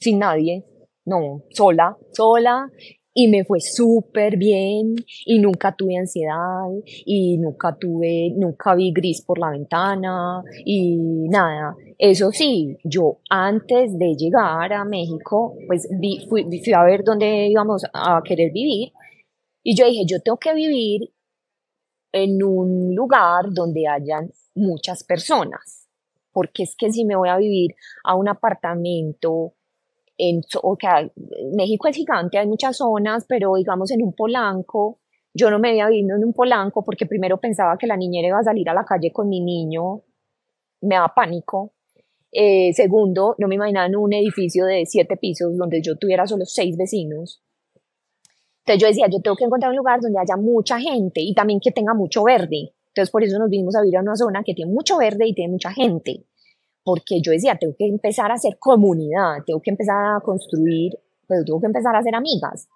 sin nadie, no, sola, sola, y me fue súper bien y nunca tuve ansiedad y nunca tuve, nunca vi gris por la ventana y nada. Eso sí, yo antes de llegar a México, pues fui a ver dónde íbamos a querer vivir y yo dije, yo tengo que vivir en un lugar donde hayan muchas personas, porque es que si me voy a vivir a un apartamento en, o México es gigante, hay muchas zonas, pero digamos en un Polanco, yo no me había vivido en un Polanco porque primero pensaba que la niñera iba a salir a la calle con mi niño, me daba pánico. Eh, segundo, no me imaginaba en un edificio de siete pisos donde yo tuviera solo seis vecinos. Entonces yo decía, yo tengo que encontrar un lugar donde haya mucha gente y también que tenga mucho verde. Entonces por eso nos vinimos a vivir a una zona que tiene mucho verde y tiene mucha gente porque yo decía, tengo que empezar a hacer comunidad, tengo que empezar a construir, pues tengo que empezar a hacer amigas.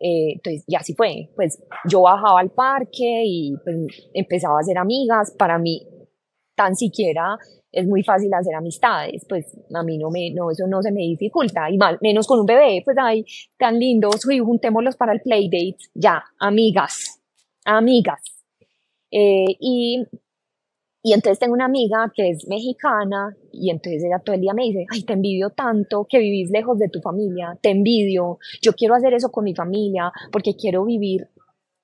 Eh, entonces, ya así fue, pues yo bajaba al parque y pues, empezaba a hacer amigas, para mí tan siquiera es muy fácil hacer amistades, pues a mí no me, no, eso no se me dificulta, y mal, menos con un bebé, pues ay, tan lindo, y juntémoslos para el playdate, ya, amigas, amigas. Eh, y y entonces tengo una amiga que es mexicana y entonces ella todo el día me dice, ay, te envidio tanto que vivís lejos de tu familia, te envidio, yo quiero hacer eso con mi familia porque quiero vivir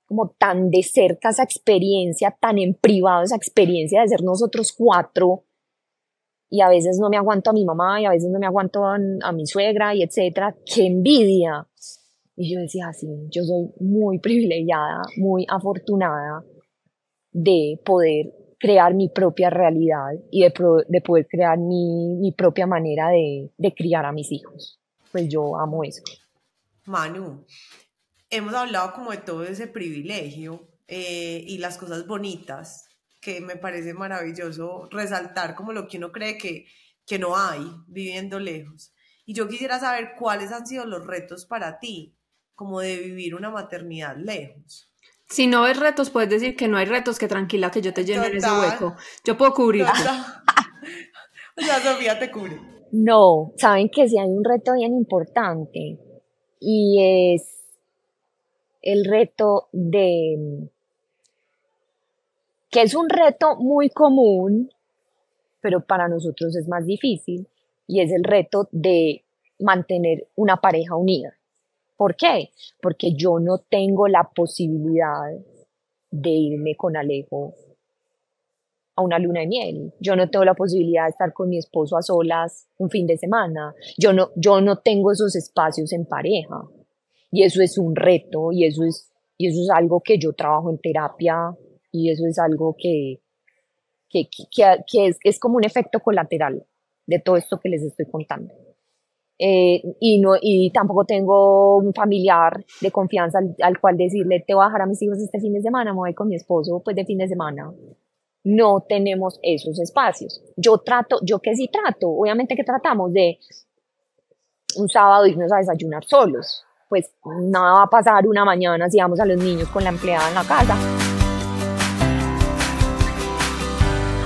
como tan de cerca esa experiencia, tan en privado esa experiencia de ser nosotros cuatro y a veces no me aguanto a mi mamá y a veces no me aguanto a, mi suegra y etcétera, qué envidia. Y yo decía así, yo soy muy privilegiada, muy afortunada de poder crear mi propia realidad y de, de poder crear mi, mi propia manera de, de, criar a mis hijos. Pues yo amo eso. Manu, hemos hablado como de todo ese privilegio eh, y las cosas bonitas, que me parece maravilloso resaltar como lo que uno cree que, que no hay viviendo lejos. Y yo quisiera saber cuáles han sido los retos para ti, como de vivir una maternidad lejos. Si no ves retos, puedes decir que no hay retos, que tranquila, que yo te lleno en ese hueco. Yo puedo cubrir. Ya Sofía te cubre. No, saben que sí hay un reto bien importante y es el reto de que es un reto muy común, pero para nosotros es más difícil y es el reto de mantener una pareja unida. ¿Por qué? Porque yo no tengo la posibilidad de irme con Alejo a una luna de miel. Yo no tengo la posibilidad de estar con mi esposo a solas un fin de semana. Yo no, yo no tengo esos espacios en pareja. Y eso es un reto y eso es, y eso es algo que yo trabajo en terapia y eso es algo que, que, que, es, es como un efecto colateral de todo esto que les estoy contando. Eh, y, no, y tampoco tengo un familiar de confianza al, cual decirle, te voy a dejar a mis hijos este fin de semana, me voy con mi esposo pues de fin de semana. No tenemos esos espacios. Yo trato, yo que sí trato, obviamente que tratamos de un sábado irnos a desayunar solos. Pues nada va a pasar una mañana si vamos a los niños con la empleada en la casa.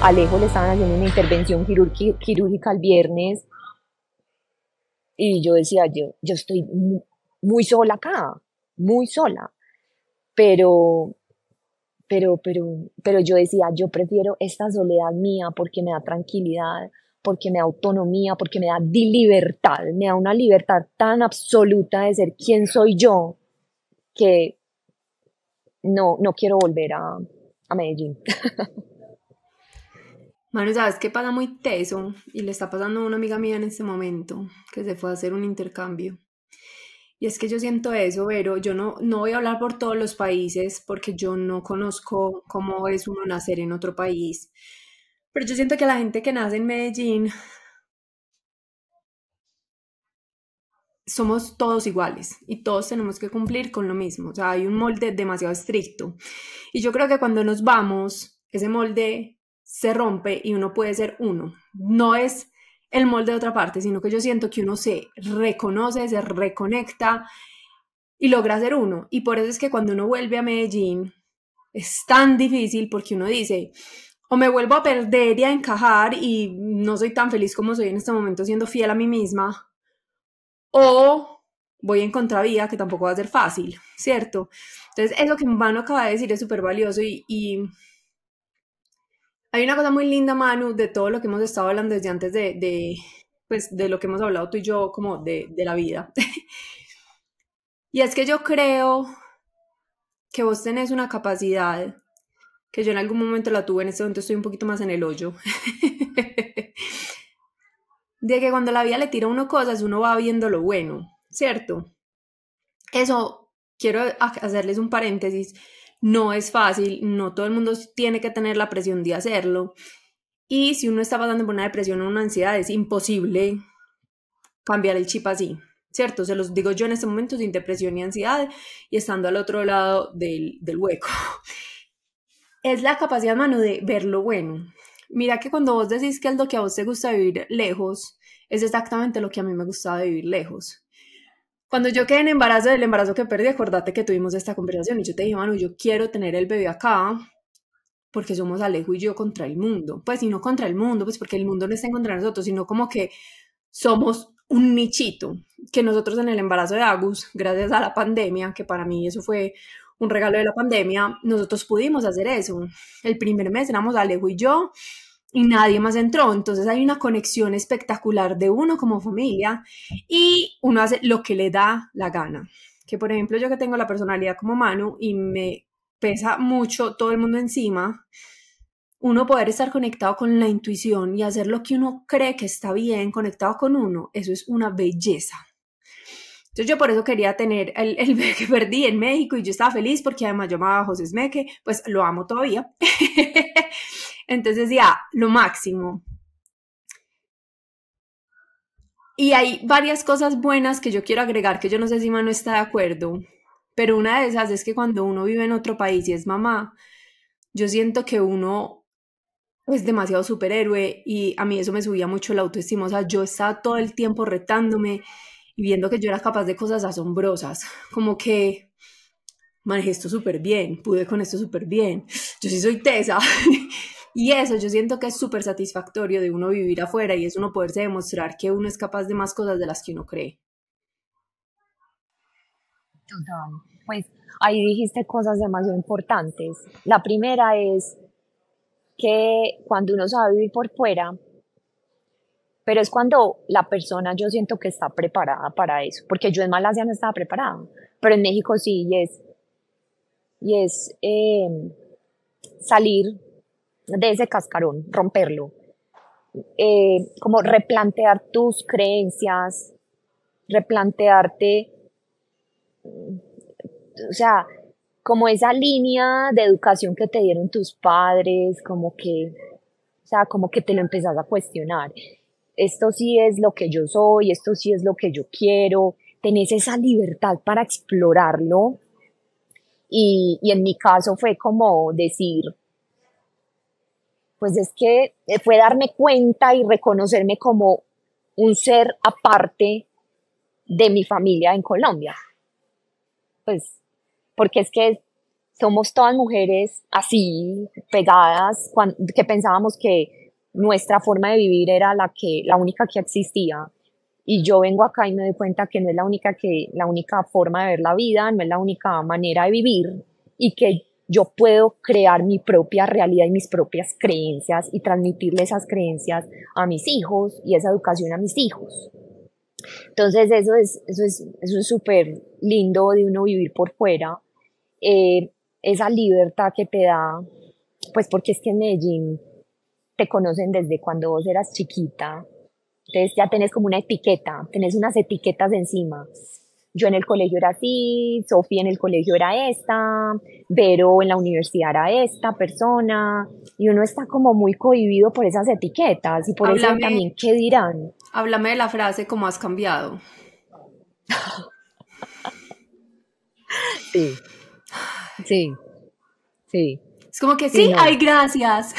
Alejo le estaban haciendo una intervención quirúrgica el viernes y yo decía, yo, yo estoy muy sola acá, muy sola. Pero, pero, pero, pero yo decía, yo prefiero esta soledad mía porque me da tranquilidad, porque me da autonomía, porque me da libertad, me da una libertad tan absoluta de ser quien soy yo que no, no quiero volver a, a Medellín. Manu, ¿sabes qué pasa muy teso? Y le está pasando a una amiga mía en este momento, que se fue a hacer un intercambio. Y es que yo siento eso, pero yo no, no voy a hablar por todos los países porque yo no conozco cómo es uno nacer en otro país. Pero yo siento que la gente que nace en Medellín somos todos iguales y todos tenemos que cumplir con lo mismo. O sea, hay un molde demasiado estricto. Y yo creo que cuando nos vamos, ese molde se rompe y uno puede ser uno. No es el molde de otra parte, sino que yo siento que uno se reconoce, se reconecta y logra ser uno. Y por eso es que cuando uno vuelve a Medellín es tan difícil porque uno dice, o me vuelvo a perder y a encajar y no soy tan feliz como soy en este momento siendo fiel a mí misma, o voy en contravía, que tampoco va a ser fácil, ¿cierto? Entonces, eso que Manu acaba de decir es súper valioso y, hay una cosa muy linda, Manu, de todo lo que hemos estado hablando desde antes de, pues, de lo que hemos hablado tú y yo, como de, de la vida. y es que yo creo que vos tenés una capacidad que yo en algún momento la tuve, en este momento estoy un poquito más en el hoyo. de que cuando la vida le tira a uno cosas, uno va viendo lo bueno, ¿cierto? Eso, quiero hacerles un paréntesis, no es fácil, no todo el mundo tiene que tener la presión de hacerlo. Y si uno está pasando por una depresión o una ansiedad, es imposible cambiar el chip así, ¿cierto? Se los digo yo en este momento sin depresión y ansiedad y estando al otro lado del, del hueco. Es la capacidad, mano, de ver lo bueno. Mira que cuando vos decís que es lo que a vos te gusta vivir lejos, es exactamente lo que a mí me gustaba vivir lejos. Cuando yo quedé en embarazo, del embarazo que perdí, acordate que tuvimos esta conversación y yo te dije, Manu, yo quiero tener el bebé acá porque somos Alejo y yo contra el mundo. Pues, y no contra el mundo, pues porque el mundo no está en contra de nosotros, sino como que somos un nichito, que nosotros en el embarazo de Agus, gracias a la pandemia, que para mí eso fue un regalo de la pandemia, nosotros pudimos hacer eso. El primer mes éramos Alejo y yo y nadie más entró. Entonces hay una conexión espectacular de uno como familia y uno hace lo que le da la gana. Que por ejemplo yo que tengo la personalidad como Manu y me pesa mucho todo el mundo encima, uno poder estar conectado con la intuición y hacer lo que uno cree que está bien, conectado con uno, eso es una belleza. Entonces yo por eso quería tener el, bebé que perdí en México y yo estaba feliz porque además yo amaba a José Smeque, pues lo amo todavía. Entonces ya, lo máximo. Y hay varias cosas buenas que yo quiero agregar que yo no sé si Manu está de acuerdo, pero una de esas es que cuando uno vive en otro país y es mamá, yo siento que uno es demasiado superhéroe y a mí eso me subía mucho la autoestima, o sea, yo estaba todo el tiempo retándome y viendo que yo era capaz de cosas asombrosas, como que manejé esto súper bien, pude con esto súper bien, yo sí soy tesa. y eso yo siento que es súper satisfactorio de uno vivir afuera y es uno poderse demostrar que uno es capaz de más cosas de las que uno cree. Total. Pues ahí dijiste cosas demasiado importantes. La primera es que cuando uno sabe vivir por fuera, pero es cuando la persona yo siento que está preparada para eso, porque yo en Malasia no estaba preparada, pero en México sí, y es, y es eh, salir de ese cascarón, romperlo, eh, como replantear tus creencias, replantearte, o sea, como esa línea de educación que te dieron tus padres, como que, o sea, como que te lo empezás a cuestionar. Esto sí es lo que yo soy, esto sí es lo que yo quiero, tenés esa libertad para explorarlo. Y, en mi caso fue como decir, pues es que fue darme cuenta y reconocerme como un ser aparte de mi familia en Colombia. Pues, porque es que somos todas mujeres así, pegadas, que pensábamos que nuestra forma de vivir era la que la única que existía y yo vengo acá y me doy cuenta que no es la única que la única forma de ver la vida, no es la única manera de vivir y que yo puedo crear mi propia realidad y mis propias creencias y transmitirle esas creencias a mis hijos y esa educación a mis hijos. Entonces eso es eso es eso es súper lindo de uno vivir por fuera, eh, esa libertad que te da, pues porque es que en Medellín te conocen desde cuando vos eras chiquita. Entonces ya tenés como una etiqueta, tenés unas etiquetas encima. Yo en el colegio era así, Sofía en el colegio era esta, Vero en la universidad era esta persona, y uno está como muy cohibido por esas etiquetas y por eso también, ¿qué dirán? Háblame de la frase ¿cómo has cambiado? sí, sí, sí. Es como que sí, hay gracias.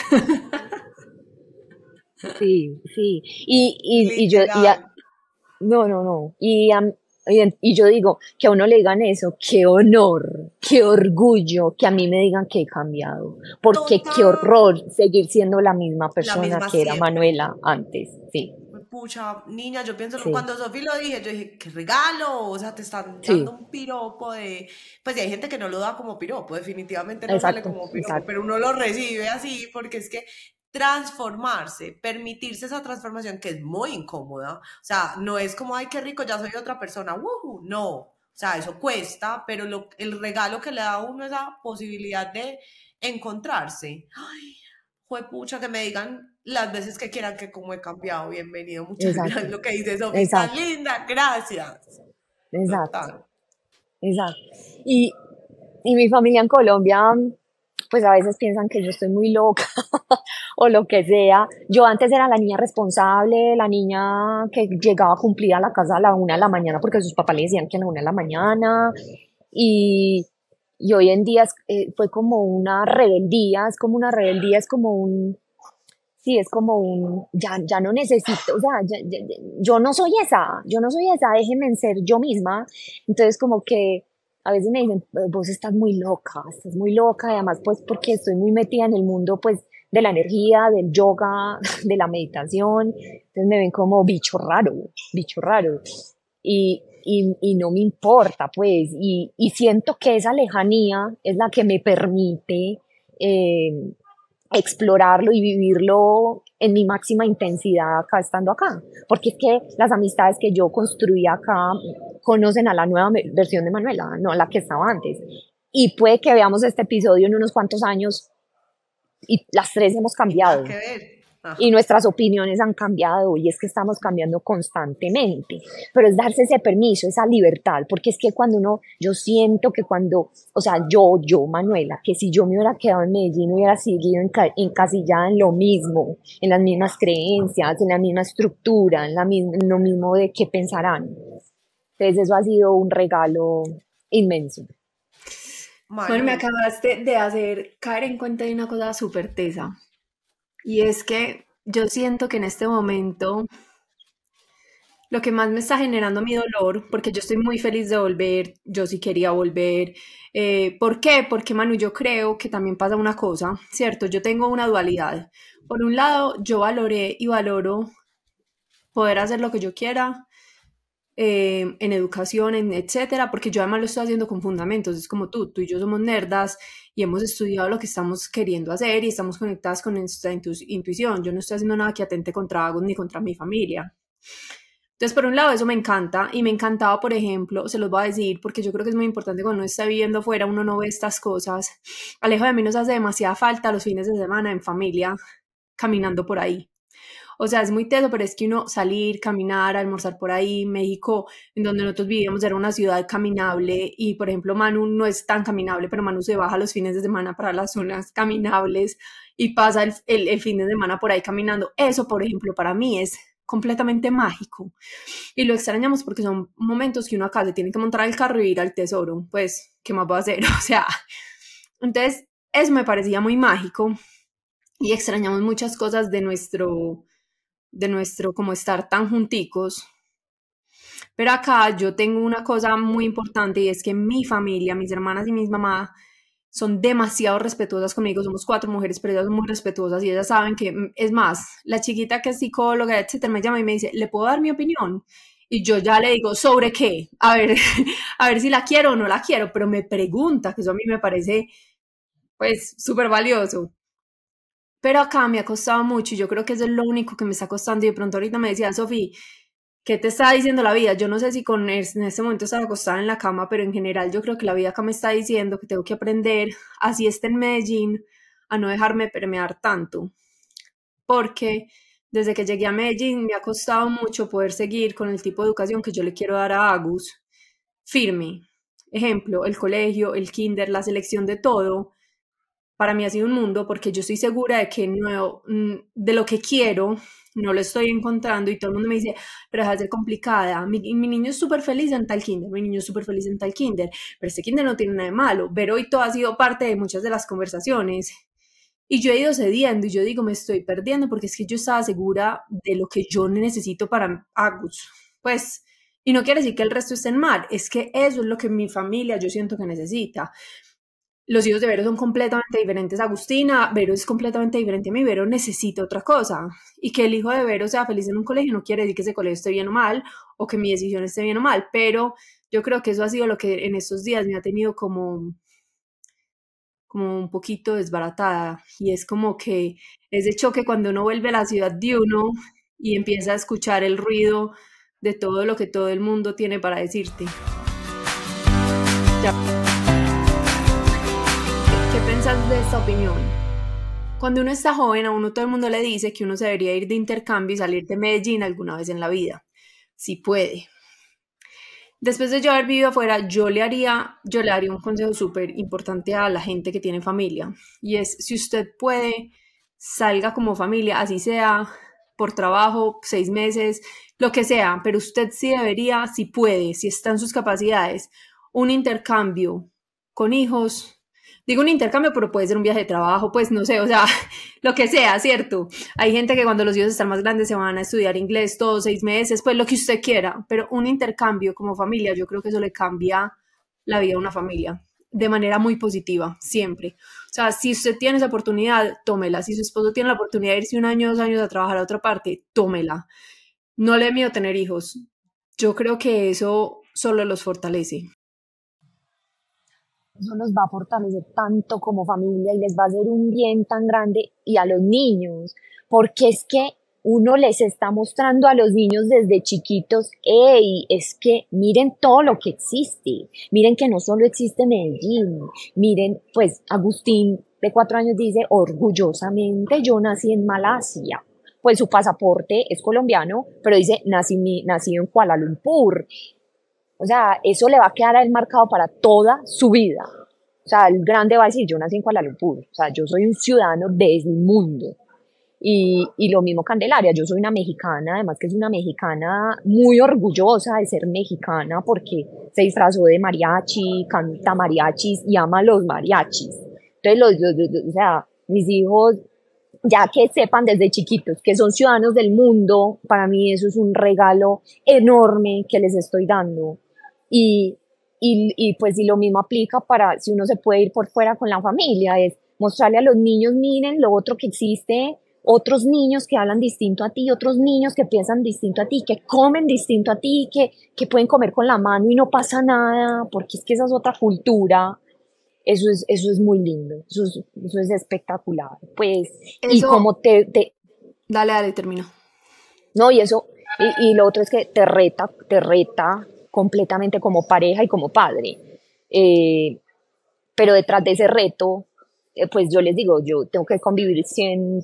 Sí, sí. Y, y, y yo, no, no, no. Y, y, yo digo, que a uno le digan eso, qué honor, qué orgullo que a mí me digan que he cambiado. Porque qué horror seguir siendo la misma persona que era Manuela antes, sí. Pucha, niña, yo pienso, cuando Sofía lo dije, yo dije, qué regalo, o sea, te están dando un piropo de, pues hay gente que no lo da como piropo, definitivamente no sale como piropo, pero uno lo recibe así, porque es que transformarse, permitirse esa transformación que es muy incómoda. O sea, no es como, ay, qué rico, ya soy otra persona, no. O sea, eso cuesta, pero lo, el regalo que le da a uno es la posibilidad de encontrarse. Ay, fue pucha que me digan las veces que quieran que como he cambiado. Bienvenido, muchas gracias. Lo que dice Sofía, linda, gracias. Exacto. Exacto. Y, y mi familia en Colombia pues a veces piensan que yo estoy muy loca o lo que sea. Yo antes era la niña responsable, la niña que llegaba a cumplir a la casa a la una de la mañana porque sus papás le decían que a la una de la mañana y, y hoy en día eh, fue como una rebeldía, es como una rebeldía, es como un, sí, es como un, ya, ya no necesito, o sea, yo no soy esa, yo no soy esa, déjenme ser yo misma. Entonces como que a veces me dicen, vos estás muy loca, estás muy loca, y además pues porque estoy muy metida en el mundo pues de la energía, del yoga, de la meditación, entonces me ven como bicho raro, bicho raro. Y, y, no me importa, pues, y, y, siento que esa lejanía es la que me permite eh, explorarlo y vivirlo en mi máxima intensidad acá estando acá, porque es que las amistades que yo construí acá conocen a la nueva versión de Manuela, no a la que estaba antes. Y puede que veamos este episodio en unos cuantos años y las tres hemos cambiado y nuestras opiniones han cambiado y es que estamos cambiando constantemente, pero es darse ese permiso, esa libertad, porque es que cuando uno, yo siento que cuando, o sea, yo, yo, Manuela, que si yo me hubiera quedado en Medellín, hubiera seguido encasillada en lo mismo, en las mismas creencias, en la misma estructura, en, la en lo mismo de qué pensarán. Entonces eso ha sido un regalo inmenso. Bueno, me acabaste de hacer caer en cuenta de una cosa súper tesa. Y es que yo siento que en este momento lo que más me está generando mi dolor, porque yo estoy muy feliz de volver, yo sí quería volver. Eh, ¿Por qué? Porque Manu, yo creo que también pasa una cosa, ¿cierto? Yo tengo una dualidad. Por un lado, yo valoré y valoro poder hacer lo que yo quiera, eh, en educación, en etcétera, porque yo además lo estoy haciendo con fundamentos, es como tú, tú y yo somos nerdas y hemos estudiado lo que estamos queriendo hacer y estamos conectadas con nuestra intuición, yo no estoy haciendo nada que atente contra Agos ni contra mi familia. Entonces, por un lado, eso me encanta y me encantaba, por ejemplo, se los voy a decir, porque yo creo que es muy importante cuando uno está viviendo fuera, uno no ve estas cosas. Alejo de mí nos hace demasiada falta los fines de semana en familia, caminando por ahí. O sea, es muy teso, pero es que uno salir, caminar, almorzar por ahí, México, en donde nosotros vivíamos, era una ciudad caminable y, por ejemplo, Manu no es tan caminable, pero Manu se baja los fines de semana para las zonas caminables y pasa el, el, fin de semana por ahí caminando. Eso, por ejemplo, para mí es completamente mágico. Y lo extrañamos porque son momentos que uno acá se tiene que montar al carro y ir al tesoro. Pues, ¿qué más va a hacer? O sea, entonces, eso me parecía muy mágico y extrañamos muchas cosas de nuestro de nuestro como estar tan junticos. Pero acá yo tengo una cosa muy importante y es que mi familia, mis hermanas y mis mamás son demasiado respetuosas conmigo. Somos cuatro mujeres, pero ellas son muy respetuosas y ellas saben que, mm, es más, la chiquita que es psicóloga, etcétera, me llama y me dice, ¿le puedo dar mi opinión? Y yo ya le digo, ¿sobre qué? A ver, a ver si la quiero o no la quiero, pero me pregunta, que eso a mí me parece, pues, súper valioso. Pero acá me ha costado mucho y yo creo que es lo único que me está costando. Y de pronto ahorita me decía, Sofía, ¿qué te está diciendo la vida? Yo no sé si con en este momento estar acostada en la cama, pero en general yo creo que la vida acá me está diciendo que tengo que aprender, así esté en Medellín, a no dejarme permear tanto. porque desde que llegué a Medellín me ha costado mucho poder seguir con el tipo de educación que yo le quiero dar a Agus, firme. Ejemplo, el colegio, el kinder, la selección de todo, para mí ha sido un mundo porque yo estoy segura de que no, mm, de lo que quiero no lo estoy encontrando y todo el mundo me dice, pero deja de ser complicada, mi, mi niño es súper feliz en tal kinder, mi niño es súper feliz en tal kinder, pero este kinder no tiene nada de malo, pero hoy todo ha sido parte de muchas de las conversaciones y yo he ido cediendo y yo digo, me estoy perdiendo porque es que yo estaba segura de lo que yo necesito para Agus. Pues, y no quiere decir que el resto estén mal, es que eso es lo que mi familia yo siento que necesita. Los hijos de Vero son completamente diferentes a Agustina, Vero es completamente diferente a mí, Vero necesita otra cosa. Y que el hijo de Vero sea feliz en un colegio no quiere decir que ese colegio esté bien o mal, o que mi decisión esté bien o mal, pero yo creo que eso ha sido lo que en estos días me ha tenido como como un poquito desbaratada y es como que ese choque cuando uno vuelve a la ciudad de uno y empieza a escuchar el ruido de todo lo que todo el mundo tiene para decirte. ¿Qué pensás de esta opinión? Cuando uno está joven, a uno todo el mundo le dice que uno se debería ir de intercambio y salir de Medellín alguna vez en la vida. Si puede. Después de yo haber vivido afuera, yo le haría, yo le haría un consejo súper importante a la gente que tiene familia. Y es, si usted puede, salga como familia, así sea por trabajo, seis meses, lo que sea, pero usted sí debería, si puede, si está en sus capacidades, un intercambio con hijos digo un intercambio, pero puede ser un viaje de trabajo, pues no sé, o sea, lo que sea, ¿cierto? Hay gente que cuando los hijos están más grandes se van a estudiar inglés todos seis meses, pues lo que usted quiera, pero un intercambio como familia, yo creo que eso le cambia la vida a una familia de manera muy positiva, siempre. O sea, si usted tiene esa oportunidad, tómela. Si su esposo tiene la oportunidad de irse un año, dos años a trabajar a otra parte, tómela. No le miedo tener hijos. Yo creo que eso solo los fortalece eso nos va a fortalecer tanto como familia y les va a hacer un bien tan grande y a los niños, porque es que uno les está mostrando a los niños desde chiquitos, hey, es que miren todo lo que existe, miren que no solo existe Medellín, miren, pues Agustín de cuatro años dice, orgullosamente yo nací en Malasia, pues su pasaporte es colombiano, pero dice, nací, nací en Kuala Lumpur, o sea, eso le va a quedar a él marcado para toda su vida. O sea, el grande va a decir, yo nací en Kuala Lumpur, o sea, yo soy un ciudadano del mundo. Y, y, lo mismo Candelaria, yo soy una mexicana, además que es una mexicana muy orgullosa de ser mexicana porque se disfrazó de mariachi, canta mariachis y ama los mariachis. Entonces, los, o sea, mis hijos, ya que sepan desde chiquitos que son ciudadanos del mundo, para mí eso es un regalo enorme que les estoy dando. Y, y, y pues y lo mismo aplica para si uno se puede ir por fuera con la familia, es mostrarle a los niños, miren lo otro que existe, otros niños que hablan distinto a ti, otros niños que piensan distinto a ti, que comen distinto a ti, que, que pueden comer con la mano y no pasa nada, porque es que esa es otra cultura. Eso es, eso es muy lindo, eso es, eso es espectacular. Pues, y como te, te... Dale, dale, termino. No, y eso, y, y, lo otro es que te reta, te reta completamente como pareja y como padre. Eh, pero detrás de ese reto, eh, pues yo les digo, yo tengo que convivir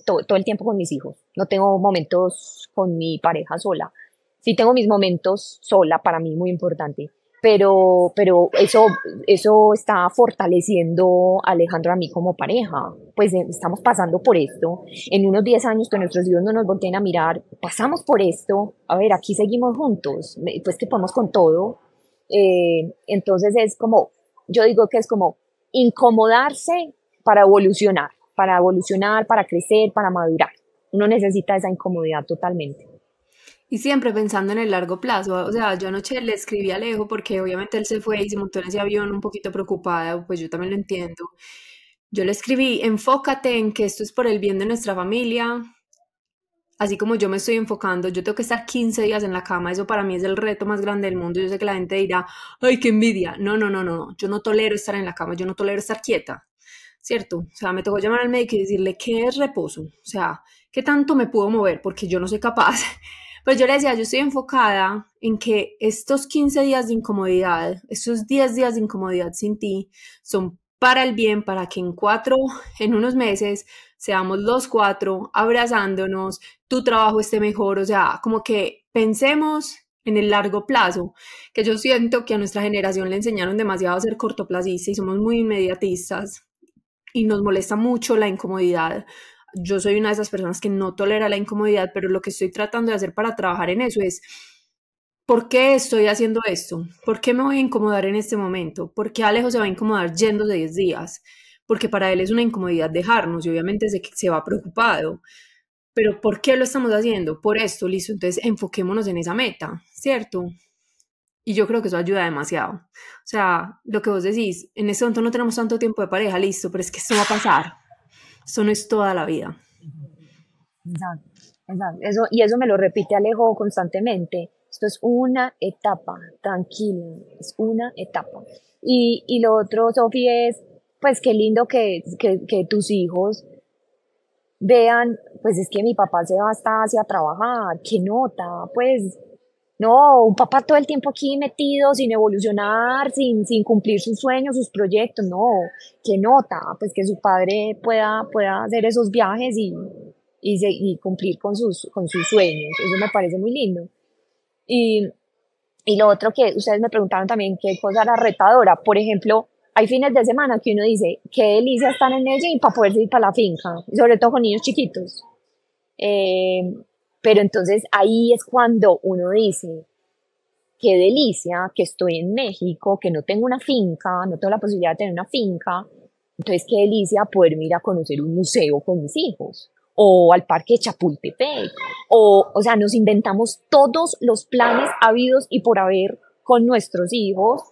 todo el tiempo con mis hijos. No tengo momentos con mi pareja sola. Sí tengo mis momentos sola, para mí muy importante pero, pero eso, eso está fortaleciendo a Alejandro a mí como pareja. Pues eh, estamos pasando por esto. En unos 10 años que nuestros hijos no nos volteen a mirar, pasamos por esto. A ver, aquí seguimos juntos. Pues que podemos con todo. Eh, entonces es como, yo digo que es como incomodarse para evolucionar, para evolucionar, para crecer, para madurar. Uno necesita esa incomodidad totalmente. Y siempre pensando en el largo plazo. O sea, yo anoche le escribí a Alejo porque obviamente él se fue y se montó en ese avión un poquito preocupada, pues yo también lo entiendo. Yo le escribí, enfócate en que esto es por el bien de nuestra familia, así como yo me estoy enfocando, yo tengo que estar 15 días en la cama, eso para mí es el reto más grande del mundo. Yo sé que la gente dirá, ay, qué envidia. No, no, no, no, yo no tolero estar en la cama, yo no tolero estar quieta, ¿cierto? O sea, me tocó llamar al médico y decirle, ¿qué es reposo? O sea, ¿qué tanto me puedo mover? Porque yo no soy capaz. Pues yo le decía, yo estoy enfocada en que estos 15 días de incomodidad, estos 10 días de incomodidad sin ti, son para el bien, para que en cuatro, en unos meses, seamos los cuatro abrazándonos, tu trabajo esté mejor, o sea, como que pensemos en el largo plazo, que yo siento que a nuestra generación le enseñaron demasiado a ser cortoplacista y somos muy inmediatistas y nos molesta mucho la incomodidad. Yo soy una de esas personas que no tolera la incomodidad, pero lo que estoy tratando de hacer para trabajar en eso es ¿Por qué estoy haciendo esto? ¿Por qué me voy a incomodar en este momento? ¿Por qué Alejo se va a incomodar yendo de 10 días? Porque para él es una incomodidad dejarnos y obviamente se, se va preocupado. Pero ¿por qué lo estamos haciendo? Por esto, listo. Entonces enfoquémonos en esa meta, ¿cierto? Y yo creo que eso ayuda demasiado. O sea, lo que vos decís, en este momento no tenemos tanto tiempo de pareja, listo, pero es que esto va a pasar. Eso no es toda la vida. Exacto, exacto. Y eso me lo repite Alejo constantemente esto es una etapa, tranquila, es una etapa. Y, y lo otro, Sofi, es, pues qué lindo que, que, que tus hijos vean, pues es que mi papá se va hasta hacia trabajar, qué nota, pues no, un papá todo el tiempo aquí metido, sin evolucionar, sin, sin cumplir sus sueños, sus proyectos, no, qué nota, pues que su padre pueda, pueda hacer esos viajes y, y, y cumplir con sus, con sus sueños, eso me parece muy lindo. Y, y lo otro que ustedes me preguntaron también, qué cosa era retadora. Por ejemplo, hay fines de semana que uno dice, qué delicia estar en y para poder ir para la finca, sobre todo con niños chiquitos. Eh, pero entonces ahí es cuando uno dice, qué delicia que estoy en México, que no tengo una finca, no tengo la posibilidad de tener una finca. Entonces, qué delicia poder ir a conocer un museo con mis hijos o al parque Chapultepec, o, o sea, nos inventamos todos los planes habidos y por haber con nuestros hijos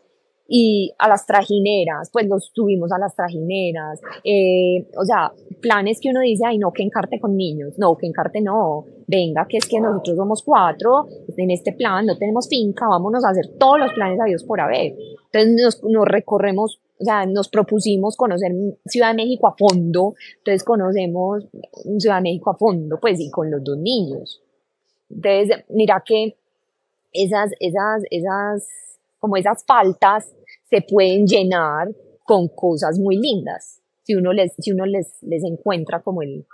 y a las trajineras, pues los tuvimos a las trajineras, eh, o sea, planes que uno dice, ay no, que encarte con niños, no, que encarte no, venga, que es que nosotros somos cuatro, en este plan no tenemos finca, vámonos a hacer todos los planes habidos por haber. Entonces nos, nos recorremos o sea, nos propusimos conocer Ciudad de México a fondo, entonces conocemos Ciudad de México a fondo, pues, y con los dos niños. Entonces, mira que esas, esas, esas, como esas faltas se pueden llenar con cosas muy lindas, si uno les, si uno les, les encuentra como el,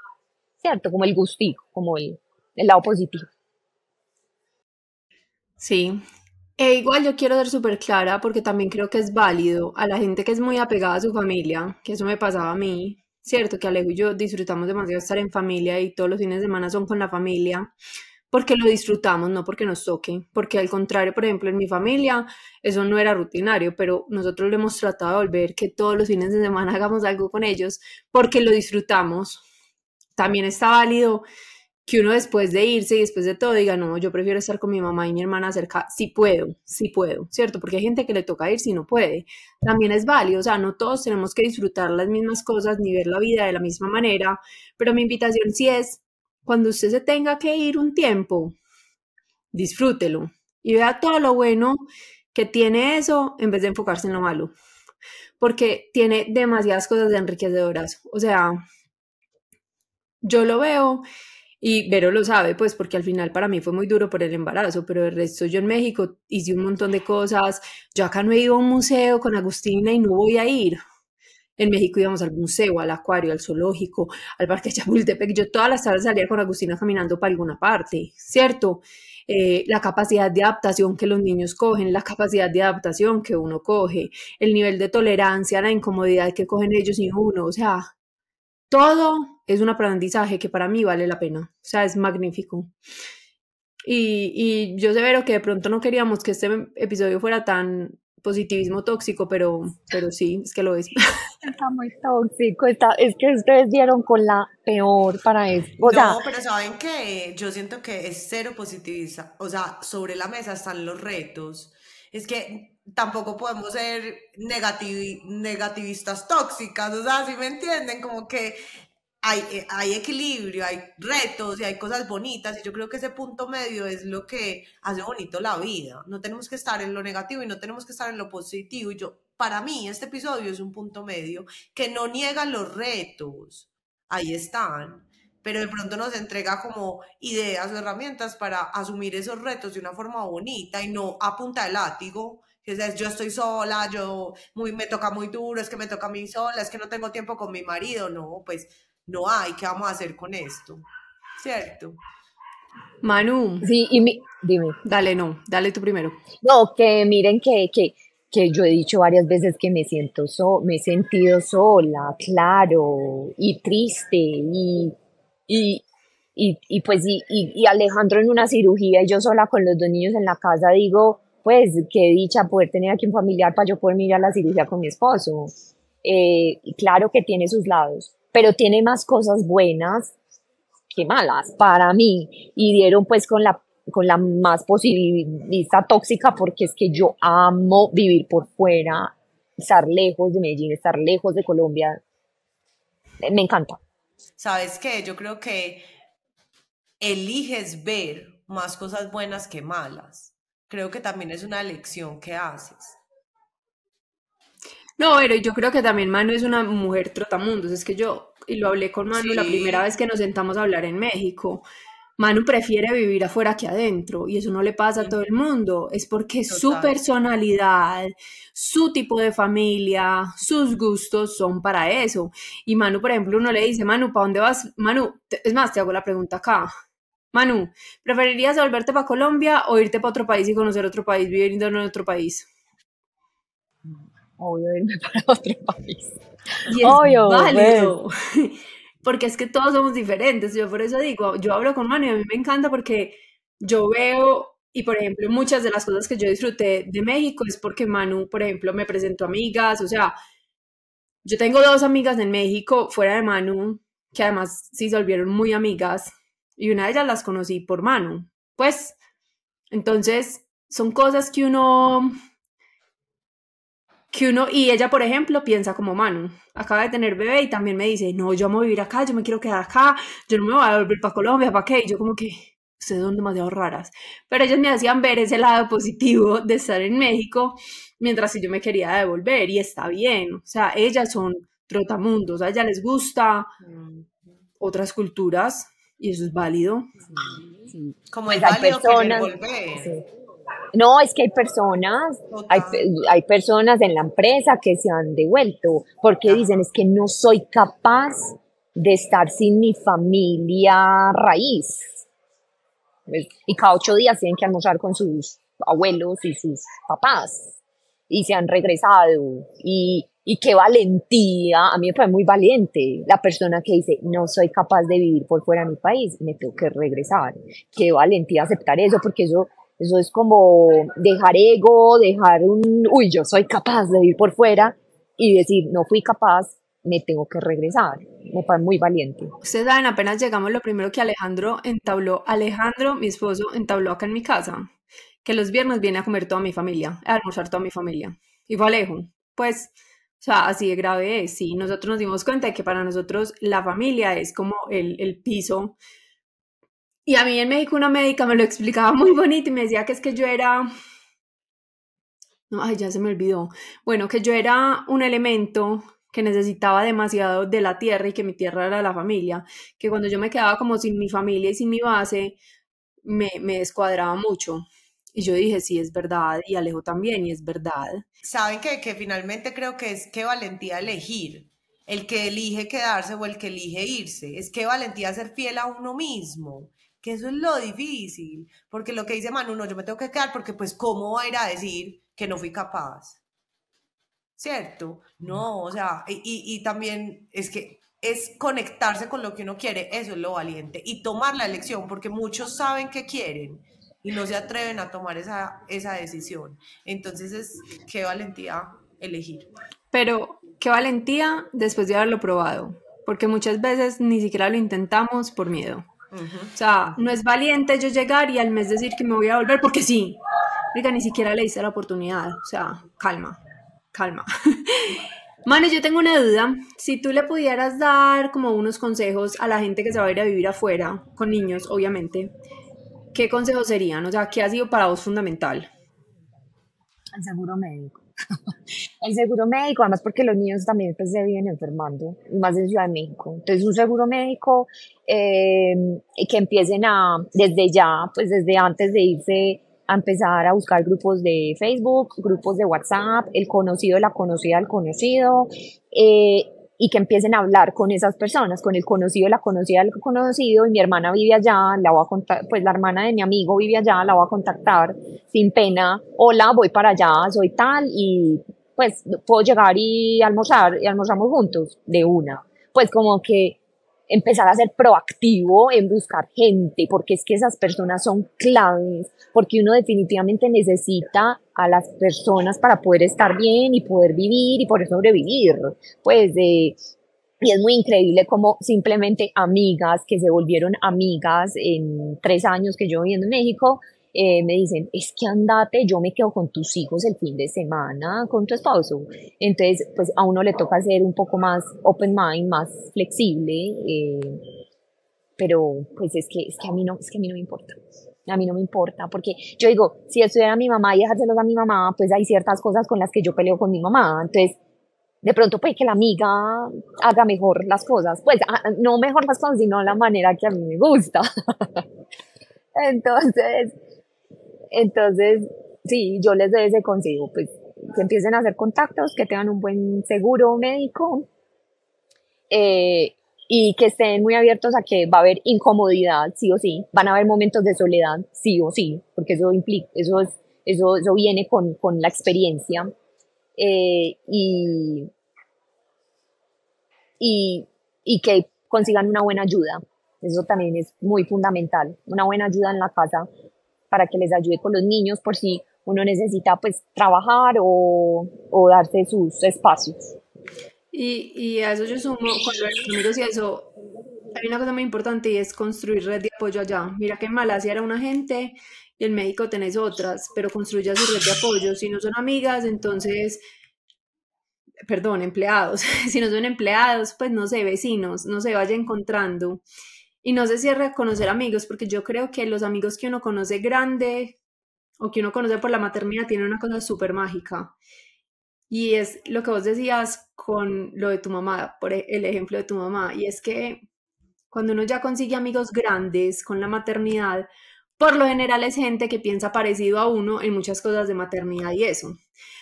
cierto, como el gustico, como el, el lado positivo. Sí, e igual yo quiero ser súper clara porque también creo que es válido a la gente que es muy apegada a su familia, que eso me pasaba a mí, cierto, que Alejo y yo disfrutamos demasiado estar en familia y todos los fines de semana son con la familia, porque lo disfrutamos, no porque nos toque, porque al contrario, por ejemplo, en mi familia eso no era rutinario, pero nosotros lo hemos tratado de volver que todos los fines de semana hagamos algo con ellos porque lo disfrutamos. También está válido que uno después de irse y después de todo diga, no, yo prefiero estar con mi mamá y mi hermana cerca, si puedo, si puedo, ¿cierto? Porque hay gente que le toca ir si no puede. También es válido, o sea, no todos tenemos que disfrutar las mismas cosas ni ver la vida de la misma manera, pero mi invitación sí es, cuando usted se tenga que ir un tiempo, disfrútelo y vea todo lo bueno que tiene eso en vez de enfocarse en lo malo, porque tiene demasiadas cosas enriquecedoras, o sea, yo lo veo y Vero lo sabe, pues porque al final para mí fue muy duro por el embarazo, pero el resto yo en México hice un montón de cosas. Yo acá no he ido a un museo con Agustina y no voy a ir. En México íbamos al museo, al acuario, al zoológico, al parque Chapultepec. Yo todas las tardes salía con Agustina caminando para alguna parte, ¿cierto? Eh, la capacidad de adaptación que los niños cogen, la capacidad de adaptación que uno coge, el nivel de tolerancia, la incomodidad que cogen ellos y uno, o sea, todo es un aprendizaje que para mí vale la pena, o sea, es magnífico. Y, y yo sé, Vero, que de pronto no queríamos que este episodio fuera tan positivismo tóxico, pero, pero sí, es que lo es. Está muy tóxico, está, es que ustedes dieron con la peor para eso. no, pero saben que yo siento que es cero positivista, o sea, sobre la mesa están los retos. Es que tampoco podemos ser negativistas tóxicas, o sea, si me entienden? Como que hay, eh, hay equilibrio, hay retos y hay cosas bonitas y yo creo que ese punto medio es lo que hace bonito la vida. No tenemos que estar en lo negativo y no tenemos que estar en lo positivo. Yo, para mí, este episodio es un punto medio que no niega los retos. Ahí están pero de pronto nos entrega como ideas o herramientas para asumir esos retos de una forma bonita y no a punta de látigo, Que es, yo estoy sola, yo muy, me toca muy duro, es que me toca a mí sola, es que no tengo tiempo con mi marido. No, pues no hay, ¿qué vamos a hacer con esto? ¿Cierto? Manu. Sí, y mi, dime. Dale, no, dale tú primero. No, que miren que, que, que yo he dicho varias veces que me siento so, me he sentido sola, claro, y triste, y, y, y, y pues, y, y, Alejandro en una cirugía y yo sola con los dos niños en la casa, digo, pues, qué dicha poder tener aquí un familiar para yo poder mirar la cirugía con mi esposo. Eh, claro que tiene sus lados, pero tiene más cosas buenas que malas para mí y dieron pues con la con la más posibilista tóxica porque es que yo amo vivir por fuera, estar lejos de Medellín, estar lejos de Colombia. Me encanta. ¿Sabes qué? Yo creo que eliges ver más cosas buenas que malas. Creo que también es una elección que haces. No, pero yo creo que también Manu es una mujer trotamundos. Es que yo, y lo hablé con Manu la primera vez que nos sentamos a hablar en México. Manu prefiere vivir afuera que adentro y eso no le pasa a todo el mundo. Es porque su personalidad, su tipo de familia, sus gustos son para eso. Y Manu, por ejemplo, uno le dice, Manu, ¿para dónde vas? Manu, es más, te hago la pregunta acá. Manu, ¿preferirías volverte para Colombia o irte para otro país y conocer otro país, vivir en otro país? Obvio, irme para otro país. Y es Obvio, válido. porque es que todos somos diferentes. Yo por eso digo, yo hablo con Manu y a mí me encanta porque yo veo, y por ejemplo, muchas de las cosas que yo disfruté de México es porque Manu, por ejemplo, me presentó amigas, o sea, yo tengo dos amigas en México fuera de Manu, que además sí se volvieron muy amigas, y una de ellas las conocí por Manu. Pues, entonces, son cosas que uno que uno, y ella, por ejemplo, piensa como Manu, acaba de tener bebé y también me dice, no, yo amo vivir acá, yo me quiero quedar acá, yo no me voy a volver para Colombia, ¿para qué? Y yo como que, ustedes son demasiado raras. Pero ellos me hacían ver ese lado positivo de estar en México, mientras yo me quería devolver, y está bien, o sea, ellas son trotamundos, a ellas les gusta otras culturas, y eso es válido. Como es válido personas, volver. No, es que hay personas, hay, hay, personas en la empresa que se han devuelto porque dicen es que no soy capaz de estar sin mi familia raíz. Pues, y cada ocho días tienen que almorzar con sus abuelos y sus papás. Y se han regresado. Y, y qué valentía, a mí me parece muy valiente la persona que dice, no soy capaz de vivir por fuera de mi país, me tengo que regresar. Qué valentía aceptar eso, porque eso eso es como dejar ego, dejar un, uy, yo soy capaz de ir por fuera y decir, no fui capaz, me tengo que regresar. Me parece muy valiente. Ustedes saben, apenas llegamos, lo primero que Alejandro entabló, Alejandro, mi esposo, entabló acá en mi casa, que los viernes viene a comer toda mi familia, a almorzar toda mi familia. Y fue Alejo. Pues, o sea, así de grave es. Sí, nosotros nos dimos cuenta de que para nosotros la familia es como el, el piso y a mí en México una médica me lo explicaba muy bonito y me decía que es que yo era... Ay, ya se me olvidó. Bueno, que yo era un elemento que necesitaba demasiado de la tierra y que mi tierra era la familia, que cuando yo me quedaba como sin mi familia y sin mi base, me, me descuadraba mucho. Y yo dije, sí, es verdad, y Alejo también, y es verdad. Saben que, que finalmente creo que es qué valentía elegir, el que elige quedarse o el que elige irse, es qué valentía ser fiel a uno mismo que eso es lo difícil, porque lo que dice Manu, no, yo me tengo que quedar porque pues cómo va a ir a decir que no fui capaz, ¿cierto? No, o sea, y, y también es que es conectarse con lo que uno quiere, eso es lo valiente, y tomar la elección, porque muchos saben que quieren y no se atreven a tomar esa, esa decisión. Entonces es qué valentía elegir. Pero qué valentía después de haberlo probado, porque muchas veces ni siquiera lo intentamos por miedo. O sea, no es valiente yo llegar y al mes decir que me voy a volver porque sí. Diga, ni siquiera le hice la oportunidad. O sea, calma, calma. Mane, yo tengo una duda. Si tú le pudieras dar como unos consejos a la gente que se va a ir a vivir afuera, con niños, obviamente, ¿qué consejos serían? O sea, ¿qué ha sido para vos fundamental? El seguro médico. el seguro médico, además porque los niños también pues, se viven enfermando, más en Ciudad de México. Entonces, un seguro médico eh, que empiecen a, desde ya, pues desde antes de irse, a empezar a buscar grupos de Facebook, grupos de WhatsApp, el conocido, la conocida, el conocido, eh, y que empiecen a hablar con esas personas, con el conocido, la conocida, el conocido, y mi hermana vive allá, la voy a contar, pues la hermana de mi amigo vive allá, la voy a contactar sin pena, hola, voy para allá, soy tal, y pues puedo llegar y almorzar, y almorzamos juntos, de una. Pues como que empezar a ser proactivo en buscar gente, porque es que esas personas son claves, porque uno definitivamente necesita a las personas para poder estar bien y poder vivir y poder sobrevivir. Pues de, y es muy increíble como simplemente amigas que se volvieron amigas en tres años que yo viviendo en México, eh, me dicen, es que andate, yo me quedo con tus hijos el fin de semana, con tu esposo. Entonces, pues a uno le toca ser un poco más open mind, más flexible, eh, pero pues es que, es que a mí no, es que a mí no me importa. A mí no me importa, porque yo digo, si estuviera mi mamá y dejárselos a mi mamá, pues hay ciertas cosas con las que yo peleo con mi mamá. Entonces, de pronto puede que la amiga haga mejor las cosas. Pues ah, no mejor las cosas, sino la manera que a mí me gusta. Entonces, entonces, sí, yo les doy ese consejo, pues que empiecen a hacer contactos, que tengan un buen seguro médico eh, y que estén muy abiertos a que va a haber incomodidad, sí o sí, van a haber momentos de soledad, sí o sí, porque eso implica, eso, es, eso, eso viene con, con la experiencia. Eh, y, y, y que consigan una buena ayuda. Eso también es muy fundamental. Una buena ayuda en la casa para que les ayude con los niños por si uno necesita pues trabajar o, o darse sus espacios. Y, y, a eso yo sumo, con los amigos y eso, hay una cosa muy importante y es construir red de apoyo allá. Mira que en Malasia era una gente y en México tenés otras, pero construya su red de apoyo. Si no son amigas, entonces, perdón, empleados. si no son empleados, pues no sé, vecinos, no se vaya encontrando. Y no se cierre a conocer amigos, porque yo creo que los amigos que uno conoce grande o que uno conoce por la maternidad tienen una cosa súper mágica. Y es lo que vos decías con lo de tu mamá, por e, el ejemplo de tu mamá. Y es que cuando uno ya consigue amigos grandes con la maternidad, por lo general es gente que piensa parecido a uno en muchas cosas de maternidad y eso.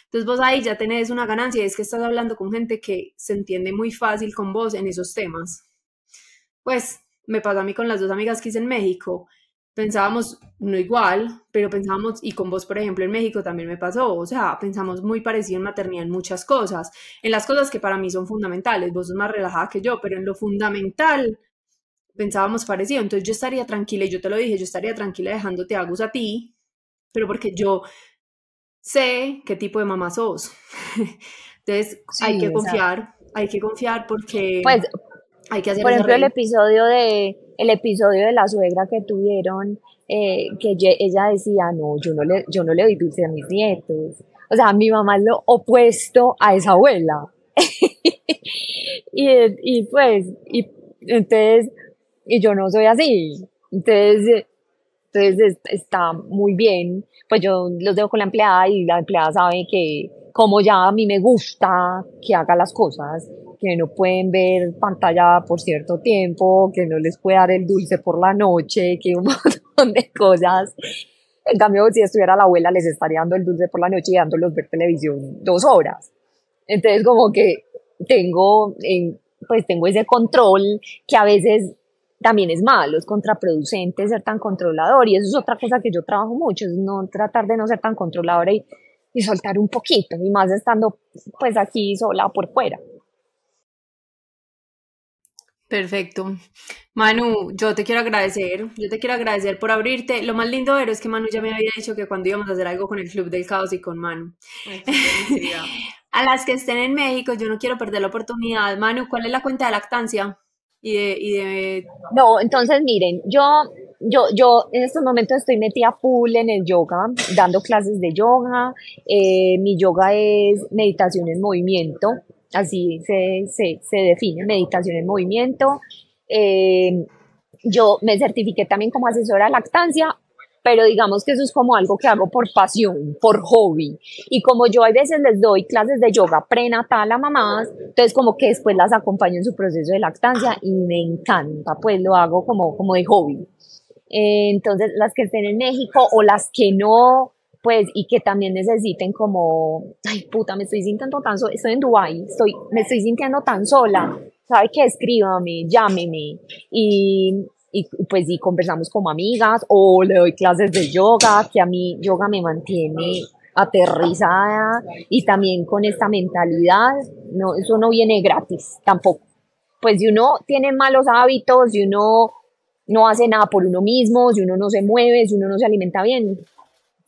Entonces vos ahí ya tenés una ganancia y es que estás hablando con gente que se entiende muy fácil con vos en esos temas. Pues me pasó a mí con las dos amigas que hice en México. Pensábamos no igual, pero pensábamos, y con vos, por ejemplo, en México también me pasó, o sea, pensamos muy parecido en maternidad en muchas cosas, en las cosas que para mí son fundamentales, vos sos más relajada que yo, pero en lo fundamental pensábamos parecido, entonces yo estaría tranquila, y yo te lo dije, yo estaría tranquila dejándote a a ti, pero porque yo sé qué tipo de mamá sos. Entonces hay que confiar, hay que confiar porque... Pues por ejemplo, el episodio de el episodio de la suegra que tuvieron, eh, que ella decía, no, yo no le, yo no le doy dulce a mis nietos. O sea, mi mamá es lo opuesto a esa abuela. y, y pues, y entonces, y yo no soy así. Entonces, entonces está muy bien. Pues yo los dejo con la empleada y la empleada sabe que como ya a mí me gusta que haga las cosas, que no pueden ver pantalla por cierto tiempo, que no les puede dar el dulce por la noche, que un montón de cosas. En cambio, si estuviera la abuela, les estaría dando el dulce por la noche y dándolos ver televisión dos horas. Entonces, como que tengo, pues tengo ese control que a veces también es malo, es contraproducente ser tan controlador y eso es otra cosa que yo trabajo mucho, es no tratar de no ser tan controladora y, y soltar un poquito, y más estando pues aquí sola por fuera. Perfecto. Manu, yo te quiero agradecer, yo te quiero agradecer por abrirte. Lo más lindo de es que Manu ya me había dicho que cuando íbamos a hacer algo con el Club del Caos y con Manu. a las que estén en México, yo no quiero perder la oportunidad. Manu, ¿cuál es la cuenta de lactancia? Y de, y de... No, entonces miren, yo, yo, yo en estos momentos estoy metida full en el yoga, dando clases de yoga. Eh, mi yoga es meditación en movimiento así se, se, se define, meditación en movimiento. Eh, yo me certifiqué también como asesora de lactancia, pero digamos que eso es como algo que hago por pasión, por hobby. Y como yo a veces les doy clases de yoga prenatal a mamás, entonces como que después las acompaño en su proceso de lactancia y me encanta, pues lo hago como, como de hobby. Eh, entonces, las que estén en México o las que no, pues, y que también necesiten como, ay, puta, me estoy sintiendo tan sola, estoy en Dubai, estoy, me estoy sintiendo tan sola, ¿sabe qué? Escríbame, llámeme, y, y pues, y conversamos como amigas, o le doy clases de yoga, que a mí yoga me mantiene aterrizada y también con esta mentalidad, no, eso no viene gratis tampoco. Pues si uno tiene malos hábitos, si uno no hace nada por uno mismo, si uno no se mueve, si uno no se alimenta bien,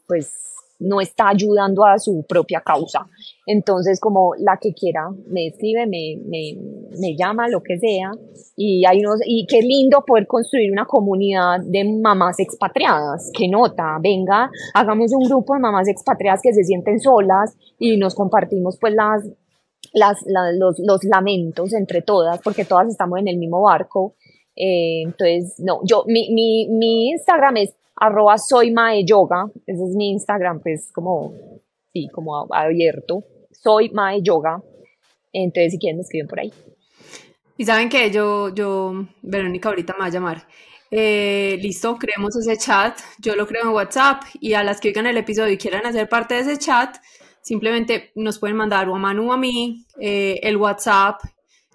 pues no está ayudando a su propia causa. Entonces, como la que quiera, me escribe, me, me, llama, lo que sea, y hay unos, y qué lindo poder construir una comunidad de mamás expatriadas, que nota, venga, hagamos un grupo de mamás expatriadas que se sienten solas y nos compartimos pues las, las, los, los lamentos entre todas, porque todas estamos en el mismo barco. Eh, entonces, no, yo, mi, mi, Instagram es arroba soy yoga, ese es mi Instagram, pues como, sí, como abierto, soy mae yoga, entonces si quieren me escriben por ahí. Y saben que yo, yo, Verónica ahorita me va a llamar. Eh, listo, creemos ese chat, yo lo creo en WhatsApp y a las que oigan el episodio y quieran hacer parte de ese chat, simplemente nos pueden mandar o a Manu o a mí eh, el WhatsApp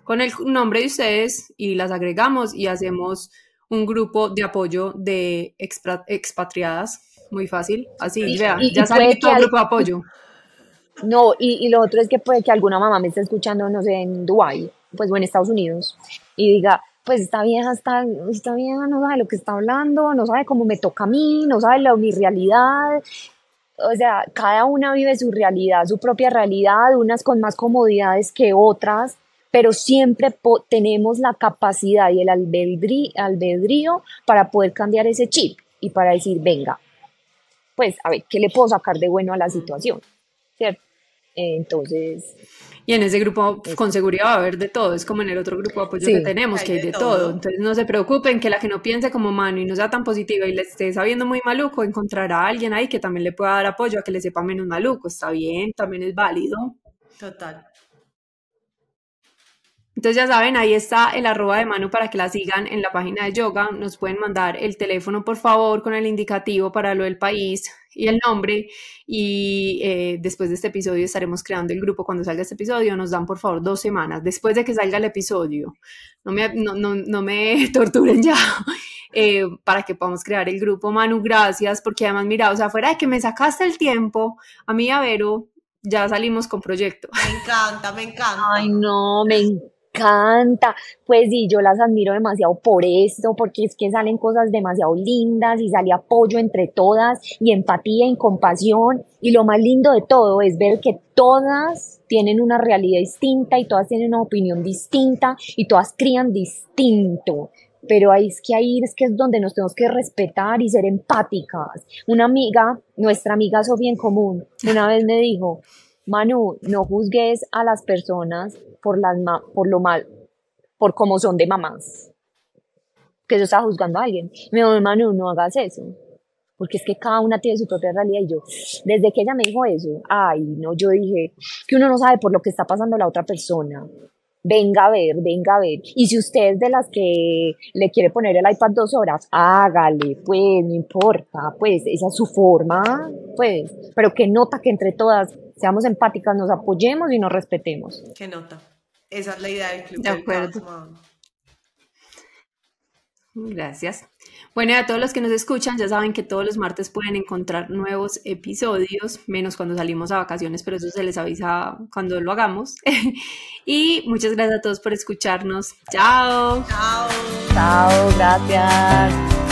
con el nombre de ustedes y las agregamos y hacemos un grupo de apoyo de expatriadas. Muy fácil, así, vea, ya sale todo el grupo de apoyo. No, y, y, lo otro es que puede que alguna mamá me esté escuchando, no sé, en Dubái, pues o en Estados Unidos, y diga, pues esta vieja está, esta vieja no sabe lo que está hablando, no sabe cómo me toca a mí, no sabe lo, mi realidad. O sea, cada una vive su realidad, su propia realidad, unas con más comodidades que otras, pero siempre tenemos la capacidad y el albedrío, para poder cambiar ese chip y para decir, venga, pues a ver, ¿qué le puedo sacar de bueno a la situación? ¿Cierto? Entonces... Y en ese grupo con seguridad va a haber de todo, es como en el otro grupo de apoyo que tenemos, que hay de, todo. Entonces no se preocupen que la que no piense como mano y no sea tan positiva y le esté sabiendo muy maluco, encontrará a alguien ahí que también le pueda dar apoyo a que le sepa menos maluco. Está bien, también es válido. Total. Entonces ya saben, ahí está el arroba de mano para que la sigan en la página de yoga. Nos pueden mandar el teléfono, por favor, con el indicativo para lo del país y el nombre. Y eh, después de este episodio estaremos creando el grupo. Cuando salga este episodio, nos dan, por favor, dos semanas después de que salga el episodio. No me, no, no, me torturen ya. Eh, para que podamos crear el grupo. Manu, gracias, porque además, mira, o sea, fuera de que me sacaste el tiempo, a mí y a Vero ya salimos con proyecto. Me encanta, me encanta. Ay, no, me encanta encanta, pues y yo las admiro demasiado por esto, porque es que salen cosas demasiado lindas y sale apoyo entre todas y empatía y compasión y lo más lindo de todo es ver que todas tienen una realidad distinta y todas tienen una opinión distinta y todas crían distinto. Pero ahí es que ahí es que es donde nos tenemos que respetar y ser empáticas. Una amiga, nuestra amiga Sofía en común, una vez me dijo, Manu, no juzgues a las personas por, las por lo mal, por cómo son de mamás. Que eso está juzgando a alguien. Dijo, Manu, no hagas eso. Porque es que cada una tiene su propia realidad. Y yo, desde que ella me dijo eso, ay, no, yo dije que uno no sabe por lo que está pasando la otra persona. Venga a ver, venga a ver. Y si usted es de las que le quiere poner el iPad dos horas, hágale, pues, no importa, pues, esa es su forma, pues. Pero que nota que entre todas seamos empáticas, nos apoyemos y nos respetemos. Qué nota. Esa es la idea del club. De acuerdo. Gracias. Bueno, y a todos los que nos escuchan, ya saben que todos los martes pueden encontrar nuevos episodios, menos cuando salimos a vacaciones, pero eso se les avisa cuando lo hagamos. y muchas gracias a todos por escucharnos. Chao. Chao. Chao, gracias.